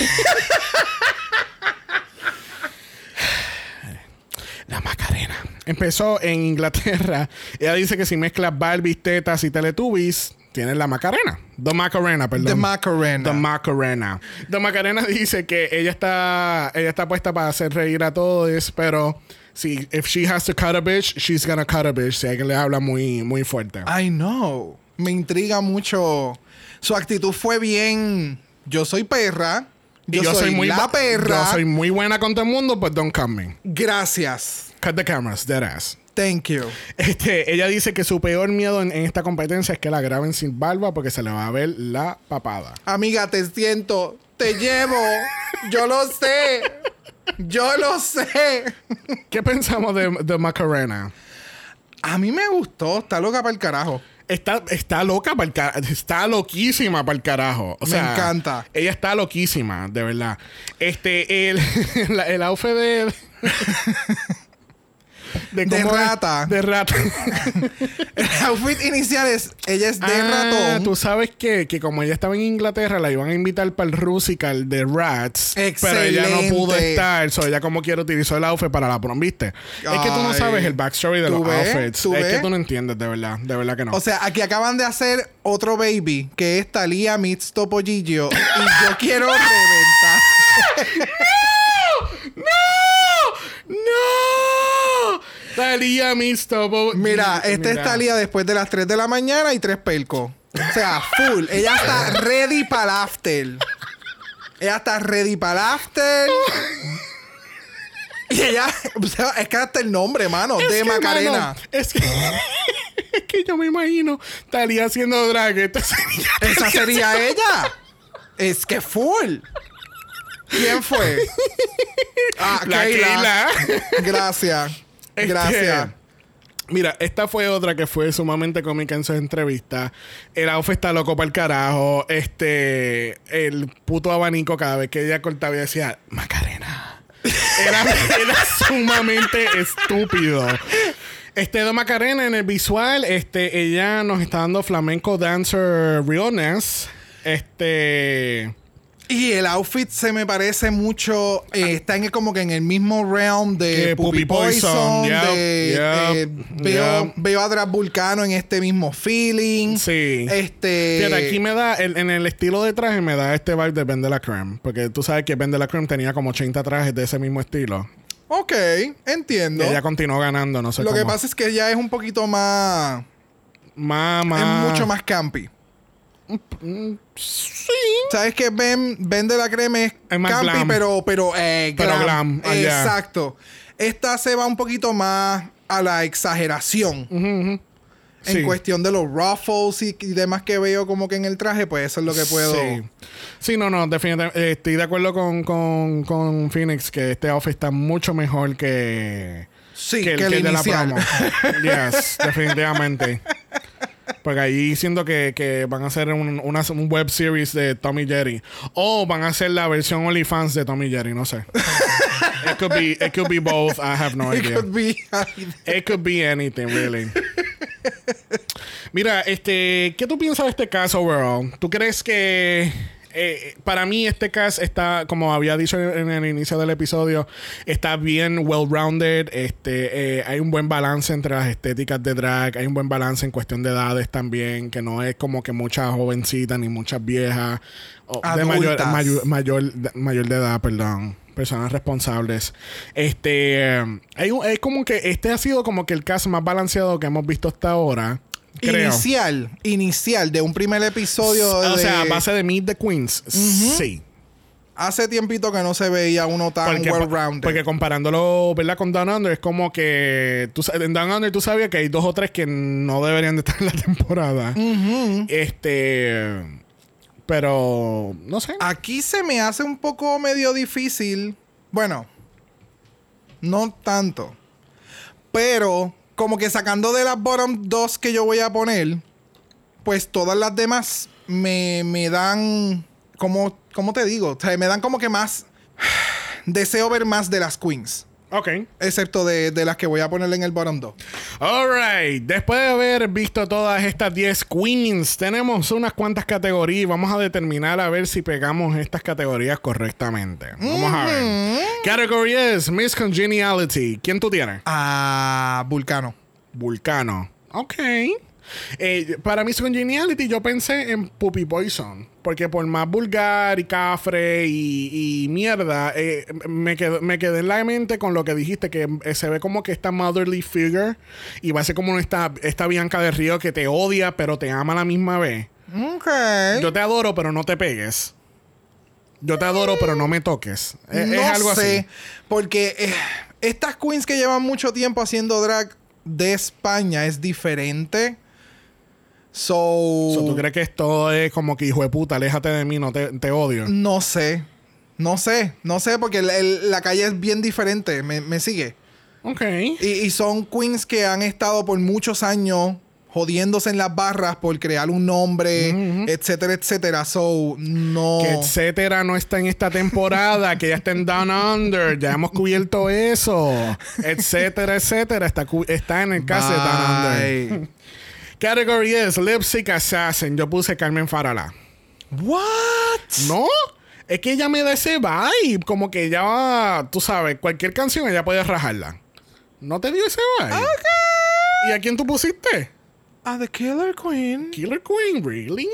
La Macarena. Empezó en Inglaterra. Ella dice que si mezclas Barbies, tetas y Teletubbies, tienes la Macarena. The Macarena, perdón. The Macarena. The Macarena. The Macarena dice que ella está, ella está puesta para hacer reír a todos, pero si if she has to cut a bitch, she's gonna cut a bitch. Si alguien le habla muy, muy fuerte. I know. Me intriga mucho. Su actitud fue bien. Yo soy perra. Y Yo, soy, muy la perra. Yo soy muy buena con todo el mundo, but don't cut me. Gracias. Cut the cameras, dead ass. Thank you. Este, ella dice que su peor miedo en, en esta competencia es que la graben sin barba porque se le va a ver la papada. Amiga, te siento. Te llevo. Yo lo sé. Yo lo sé. ¿Qué pensamos de, de Macarena? A mí me gustó. Está loca para el carajo. Está, está loca para el carajo. Está loquísima para el carajo. O Me encanta. Ella está loquísima, de verdad. Este, el, la- el outfit de. De es- rata. De rata. El outfit inicial es. Ella es de Ah, ratón. Tú sabes que, que como ella estaba en Inglaterra, la iban a invitar para el Rusical de Rats. Pero ella no pudo Excelente. estar. So ella como quiera utilizó el outfit para la prom, ¿viste? es que tú no sabes el backstory de ¿Tú los ves? outfits. ¿Tú es ves? que tú no entiendes, de verdad. De verdad que no. O sea, aquí acaban de hacer otro baby, que es Talía meets Topollillo. y yo quiero reventar. ¡No! ¡No! Talía Miss Topo. Mira, esta es. Talía después de las 3 de la mañana y tres pelcos. O sea, full. Ella está ready para el after. Ella está ready para el after. Y ella, o sea, es que hasta el nombre, mano, Es de que, Macarena. mano, es que, es que yo me imagino Talía haciendo drag. Esta sería- Esa sería ella. Es que full. ¿Quién fue? Ah, La Keila. Keila. Gracias. Este, Gracias. Mira, esta fue otra que fue sumamente cómica en su entrevista. El outfit está loco para el carajo. Este, el puto abanico cada vez que ella cortaba y decía, Macarena. Era, era sumamente estúpido. Este de Macarena en el visual, este, ella nos está dando flamenco dancer realness. Este. Y el outfit se me parece mucho. eh, está en como que en el mismo realm de Puppy Poison, Poison. yep, de, yep, eh, veo, yep. veo a Vulcano en este mismo feeling. Sí. Este. Fíjate, aquí me da, el- en el estilo de traje me da este vibe de Ben de la Creme. Porque tú sabes que Ben de la Creme tenía como 80 trajes de ese mismo estilo. Ok, entiendo. Y ella continuó ganando, no sé Lo que pasa es que ella es un poquito más. Más, más- Es mucho más campy. Sí. ¿Sabes que Ben, ben de la crema es, Es más campi, glam. pero, pero, eh, Pero glam, ah. Exacto. Esta se va un poquito más a la exageración. En Sí. cuestión de los ruffles y, y demás que veo como que en el traje, pues eso es lo que puedo. Sí. Sí, no, no, definitivamente. eh, estoy de acuerdo con, con, con Phoenix que este outfit está mucho mejor que, Sí, que que, el, que de la promo. yes, definitivamente. Porque ahí siento que, que van a hacer un, una, un web series de Tommy Jerry. O van a hacer la versión OnlyFans de Tommy Jerry, no sé. it, could be, it could be both. I have no It idea. could be- It could be anything, really. Mira, este, ¿qué tú piensas de este caso, overall? ¿Tú crees que eh, para mí este caso está, como había dicho en el inicio del episodio, está bien well-rounded. Este, eh, hay un buen balance entre las estéticas de drag, hay un buen balance en cuestión de edades también, que no es como que muchas jovencitas ni muchas viejas o de mayor, mayor, mayor, de- mayor de edad, perdón. Personas responsables. Este. eh, es como que este ha sido como que el caso más balanceado que hemos visto hasta ahora. Creo. Inicial, inicial de un primer episodio. O de- sea, a base de Meet the Queens. Sí. Hace tiempito que no se veía uno tan Porque, well-rounded. porque comparándolo, ¿verdad? Con Down Under es como que tú, en Down Under tú sabías que hay dos o tres que no deberían de estar en la temporada. Este. Pero no sé. Aquí se me hace un poco medio difícil. Bueno, no tanto. Pero, como que sacando de las bottom dos que yo voy a poner, pues todas las demás me, me dan. Como, ¿Cómo te digo? O sea, me dan como que más. Deseo ver más de las queens. Ok. Excepto de, de las que voy a poner en el bottom 2. Alright, después de haber visto todas estas 10 queens, tenemos unas cuantas categorías. Vamos a determinar a ver si pegamos estas categorías correctamente. Vamos a ver. Category es Miss Congeniality. ¿Quién tú tienes? Ah, Vulcano. Vulcano. Ok. Eh, para Miss Congeniality yo pensé en Puppy Poison. Porque por más vulgar y cafre y, y mierda, eh, me, quedé, me quedé en la mente con lo que dijiste, que eh, se ve como que esta motherly figure y va a ser como esta, esta Bianca de Río que te odia pero te ama a la misma vez. Ok. Yo te adoro pero no te pegues. Yo te adoro pero no me toques. Es, no es algo sé, así. porque eh, estas queens que llevan mucho tiempo haciendo drag de España es diferente. So, So, ¿Tú crees que esto es como que hijo de puta, aléjate de mí, no te, te odio? no sé. No sé, no sé, porque el- el- la calle es bien diferente. Me, me sigue. Ok. Y, y son queens que han estado por muchos años jodiéndose en las barras por crear un nombre, etcétera, etcétera. So, no. Que etcétera no está en esta temporada, que ya está en Down Under, ya hemos cubierto eso, etcétera, etcétera, está, está en el caso de Down Under. Category es Lipstick Assassin, yo puse Carmen Farala. What? ¿No? Es que ella me da ese vibe, como que ella va, tú sabes, cualquier canción ella puede rajarla. ¿No te dio ese vibe? ¿Y a quién tú pusiste? A The Killer Queen. Killer Queen, ¿really?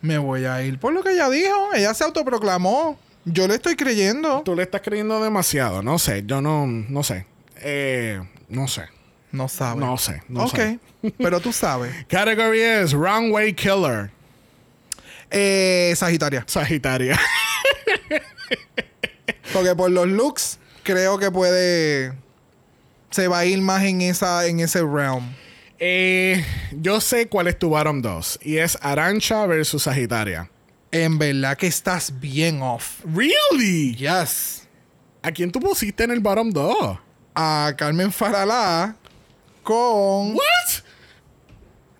Me voy a ir por lo que ella dijo. Ella se autoproclamó. Yo le estoy creyendo. Tú le estás creyendo demasiado, no sé, yo no, no sé. Eh, no sé. No sabes. No sé, no ok. Pero tú sabes. Category es Runway Killer. Eh, Sagitaria. Sagitaria. Porque por los looks, creo que puede. Se va a ir más en esa, en ese realm. Eh, yo sé cuál es tu bottom 2. Y es Arancha versus Sagitaria. En verdad que estás bien off. ¿Really? Yes. ¿A quién tú pusiste en el bottom 2? A Carmen Faralá con. ¿What?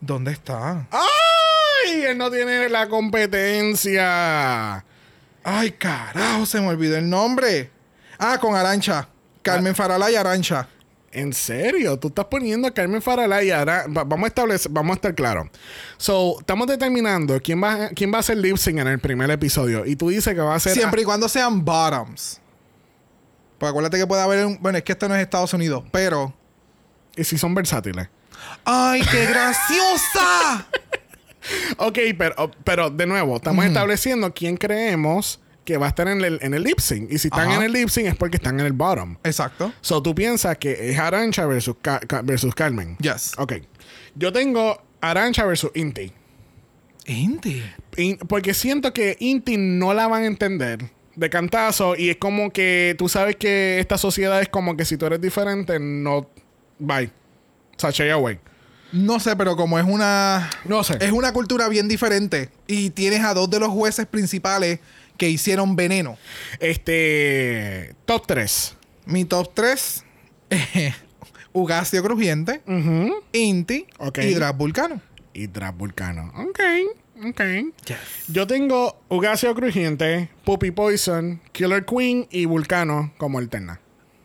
¿Dónde está? ¡Ay! Él no tiene la competencia. Ay, carajo, se me olvidó el nombre. Ah, con Arancha. Carmen Faralá y Arancha. ¿En serio? Tú estás poniendo a Carmen Farala y va- vamos a establecer, vamos a estar claros. So, estamos determinando quién va, quién va a ser lip sync en el primer episodio. Y tú dices que va a ser. Siempre y cuando sean bottoms. Pues acuérdate que puede haber un... Bueno, es que esto no es Estados Unidos, pero... y si son versátiles. ¡Ay, qué graciosa! Ok, pero, pero de nuevo, estamos estableciendo quién creemos que va a estar en el, en el lip sync. Y si están Ajá. en el lip sync es porque están en el bottom. Exacto. So, tú piensas que es Arancha versus, versus Carmen. Yes. Ok. Yo tengo Arancha versus Inti. Inti. In- porque siento que Inti no la van a entender de cantazo y es como que tú sabes que esta sociedad es como que si tú eres diferente, no. Bye. Sashay away. No sé, pero como es una. No sé. Es una cultura bien diferente. Y tienes a dos de los jueces principales que hicieron veneno. Este. Top 3. Mi top 3. Ugacio Crujiente, Inti Ok. y Dras Vulcano. Y Trap Vulcano. Ok. Ok. Yo tengo Ugacio Crujiente, Puppy Poison, Killer Queen y Vulcano como alterna.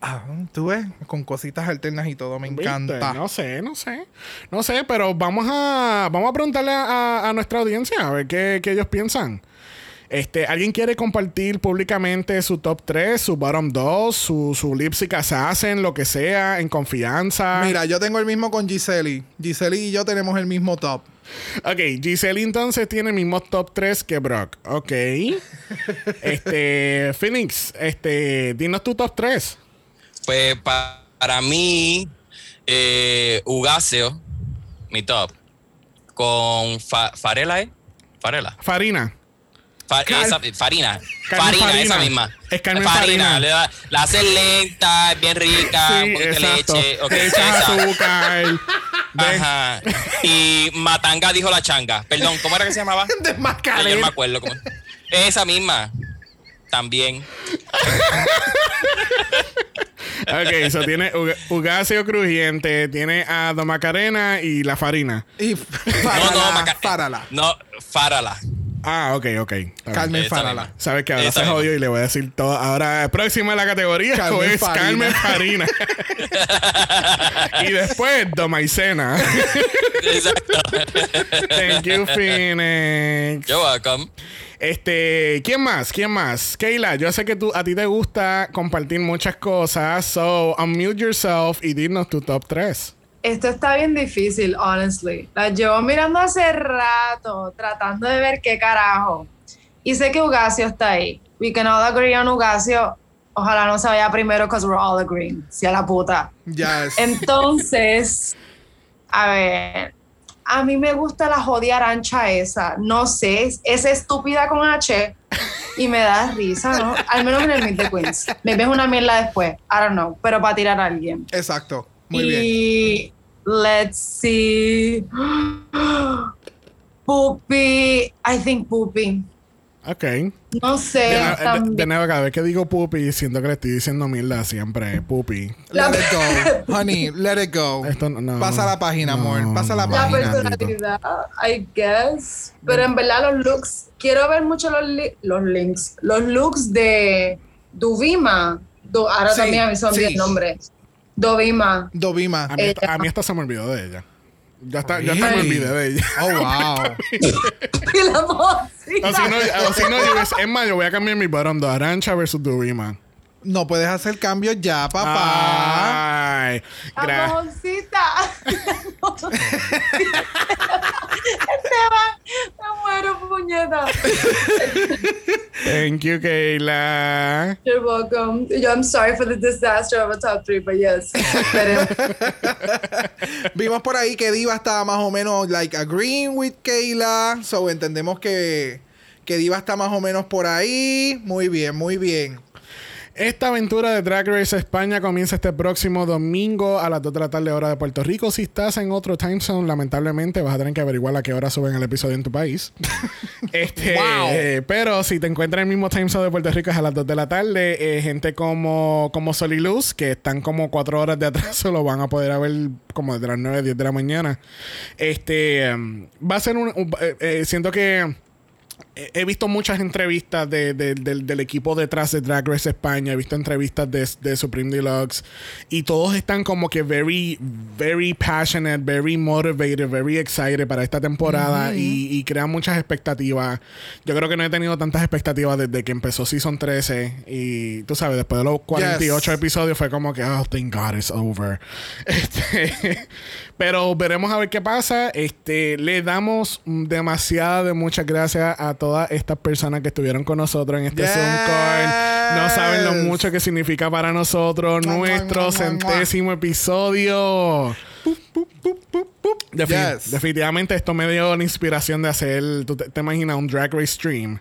Ah, tú ves, con cositas alternas y todo, me ¿Viste? encanta. No sé, no sé. No sé, pero vamos a, vamos a preguntarle a, a nuestra audiencia a ver qué, qué ellos piensan. Este, ¿Alguien quiere compartir públicamente su top 3, su bottom 2, su, su lipstick assassin, lo que sea, en confianza? Mira, yo tengo el mismo con Giseli. Giseli y yo tenemos el mismo top. Ok, Giselle entonces tiene el mismo top 3 que Brock. Ok. este, Phoenix, este, dinos tu top 3. Pues pa- para mí, eh, mi top, con fa- Farela, ¿eh? Farela. Farina. Esa- farina. Farina, Farina. esa misma. Es Carmen Farina. Le da- la hace lenta, es bien rica, Sí, un poquito de exacto. leche. ok, Le echas esa. azúcar. Ajá. Y Matanga dijo la changa. Perdón, ¿cómo era que se llamaba? Yo no me acuerdo. Cómo. Esa misma. También. Ok, eso tiene Uga- Ugacio Crujiente, tiene a Don Macarena y la Farina. Y No, Farala. no, Maca- Farala. No, Farala. Ah, ok, ok. Carmen Esa Farala. misma. Sabes que ahora Esa se misma. jodió y le voy a decir todo. Ahora, próxima en la categoría Carmen es Farina. Carmen Farina. y después Domaicena. Exacto. Thank you, Phoenix. You're welcome. Este, ¿quién más? ¿Quién más? Keila, yo sé que tú, a ti te gusta compartir muchas cosas. So, unmute yourself y dinos tu top 3. Esto está bien difícil, honestly. La llevo mirando hace rato, tratando de ver qué carajo. Y sé que Ugacio está ahí. We can all agree on Ugacio. Ojalá no se vaya primero, because we're all agreeing. Si a la puta. Yes. Entonces, a ver, a mí me gusta la jodida arancha esa. No sé, es, es estúpida con H y me da risa, ¿no? Al menos en el Meet the Queens. Me ves una mierda después. I don't know, pero para tirar a alguien. Exacto. Muy bien. y let's see. Puppy, I think Puppy. Ok. No sé. De, de- de nuevo, cada vez que digo pupi, siento que le estoy diciendo mierda siempre. Pupi. La- Let it go. Honey, let it go. Esto no- no. Pasa la página, No. amor. Pasa la La la página. personalidad, I guess. Pero en verdad los looks, quiero ver mucho los, li- los links, los looks de Duvima. Du- ahora Sí, también a mí olvida sí. el nombre. Dovima. Dovima. A mí, esta- a mí hasta se me olvidó de ella. Ya está, ya hasta me Really? olvidé de ella. Oh, wow. y la vocita. O si no, o si no yo, es, es más, yo voy a cambiar mi bottom de Arancha versus Durima. No puedes hacer cambios ya, papá. Ay, mojoncita. Esteban, me muero, puñeta. Thank you, Kayla. You're welcome. Yo, I'm sorry for the disaster of a top three, but yes. Vimos por ahí que Diva estaba más o menos like agreeing with Kayla. So entendemos que, que Diva está más o menos por ahí. Muy bien, muy bien. Esta aventura de Drag Race España comienza este próximo domingo a las 2 de la tarde hora de Puerto Rico. Si estás en otro time zone, lamentablemente vas a tener que averiguar a qué hora suben el episodio en tu país. este, Wow. eh, pero si te encuentras en el mismo time zone de Puerto Rico es a las 2 de la tarde. eh, gente como, como Sol y Luz, que están como 4 horas de atraso, lo van a poder ver como desde las 9, 10 de la mañana. Este, em, va a ser un... un- eh, eh, siento que... He he visto muchas entrevistas de- de- del- del equipo detrás de Drag Race España. He visto entrevistas de, de Supreme Deluxe. Y todos están como que very, very passionate, very motivated, very excited para esta temporada. y, y crean muchas expectativas. Yo creo que no he tenido tantas expectativas desde que empezó Season 13. Y tú sabes, después de los 48 Yes. episodios fue como que, oh, thank God it's over. Este, pero veremos a ver qué pasa. Este, le damos mm, demasiada de muchas gracias a todas estas personas que estuvieron con nosotros en este Yes. Zoom call. No saben lo mucho que significa para nosotros Mua, mua, nuestro mua, centésimo episodio. Defi- Yes. Definitivamente esto me dio la inspiración de hacer, tú te, te imaginas, un drag race stream.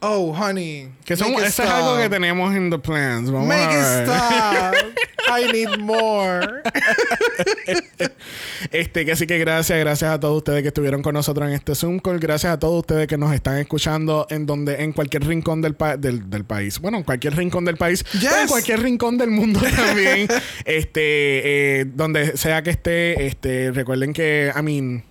Oh, honey. Que son, make it eso es algo que tenemos en the plans. Vamos Make a it stop. I need more. Este, que así que gracias, gracias a todos ustedes que estuvieron con nosotros en este Zoom call. Gracias a todos ustedes que nos están escuchando en donde, en cualquier rincón del, pa- del, del país. Bueno, en cualquier rincón del país. Yes. en cualquier rincón del mundo también. este, eh, donde sea que esté, este, recuerden que, I mean.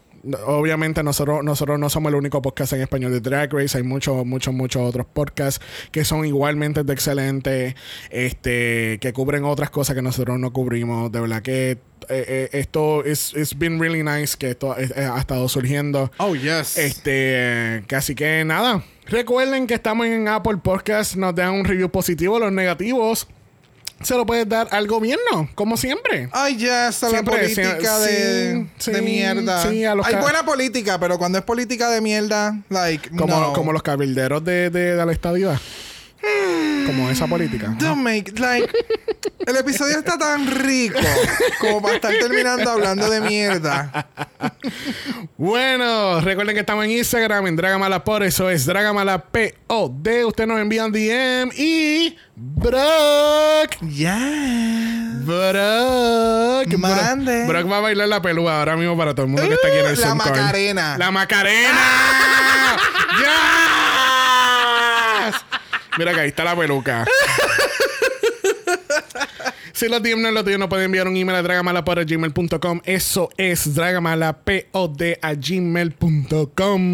Obviamente nosotros, nosotros no somos el único podcast en español de Drag Race. Hay muchos, muchos, muchos otros podcasts que son igualmente de excelentes, este, que cubren otras cosas que nosotros no cubrimos. De verdad que eh, eh, esto es it's been really nice que esto eh, ha estado surgiendo. Oh, yes. Este, así que nada. Recuerden que estamos en Apple Podcast. Nos dan un review positivo. Los negativos se lo puedes dar al gobierno, como siempre. Ay, ya está la Siempre, política sí, de, sí, de mierda. sí, a los Hay buena política, pero cuando es política de mierda, like, Como, no. como los cabilderos de, de, de la estadidad. Como esa política. Don't make, like, el episodio está tan rico como para estar terminando hablando de mierda. Bueno, recuerden que estamos en Instagram, en Dragamala por eso es Dragamala P-O-D. Ustedes nos envían DM y. Brock. Ya. Brock. Mande. Brock, Brock va a bailar la pelúa ahora mismo para todo el mundo que está aquí en el Uh, la. Macarena. La Macarena. ¡Yes! Mira que ahí está la peluca. Si los DM no los tienen, nos pueden enviar un email a dragamalapod.gmail.com. Eso es dragamalapod a gmail.com.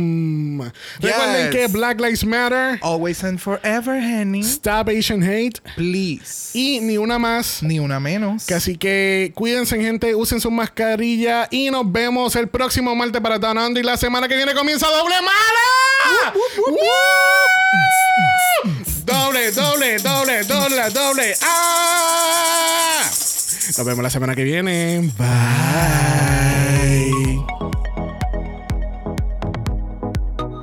Recuerden que Black Lives Matter, Always and forever, honey. Stop Asian Hate Please. y ni una más. Ni una menos. Que así que cuídense, gente, usen su mascarilla y nos vemos el próximo martes para Down Under y la semana que viene comienza Doble Mala. ¡Woo! Doble, doble, doble, doble, doble. ¡Ah! Nos vemos la semana que viene. Bye.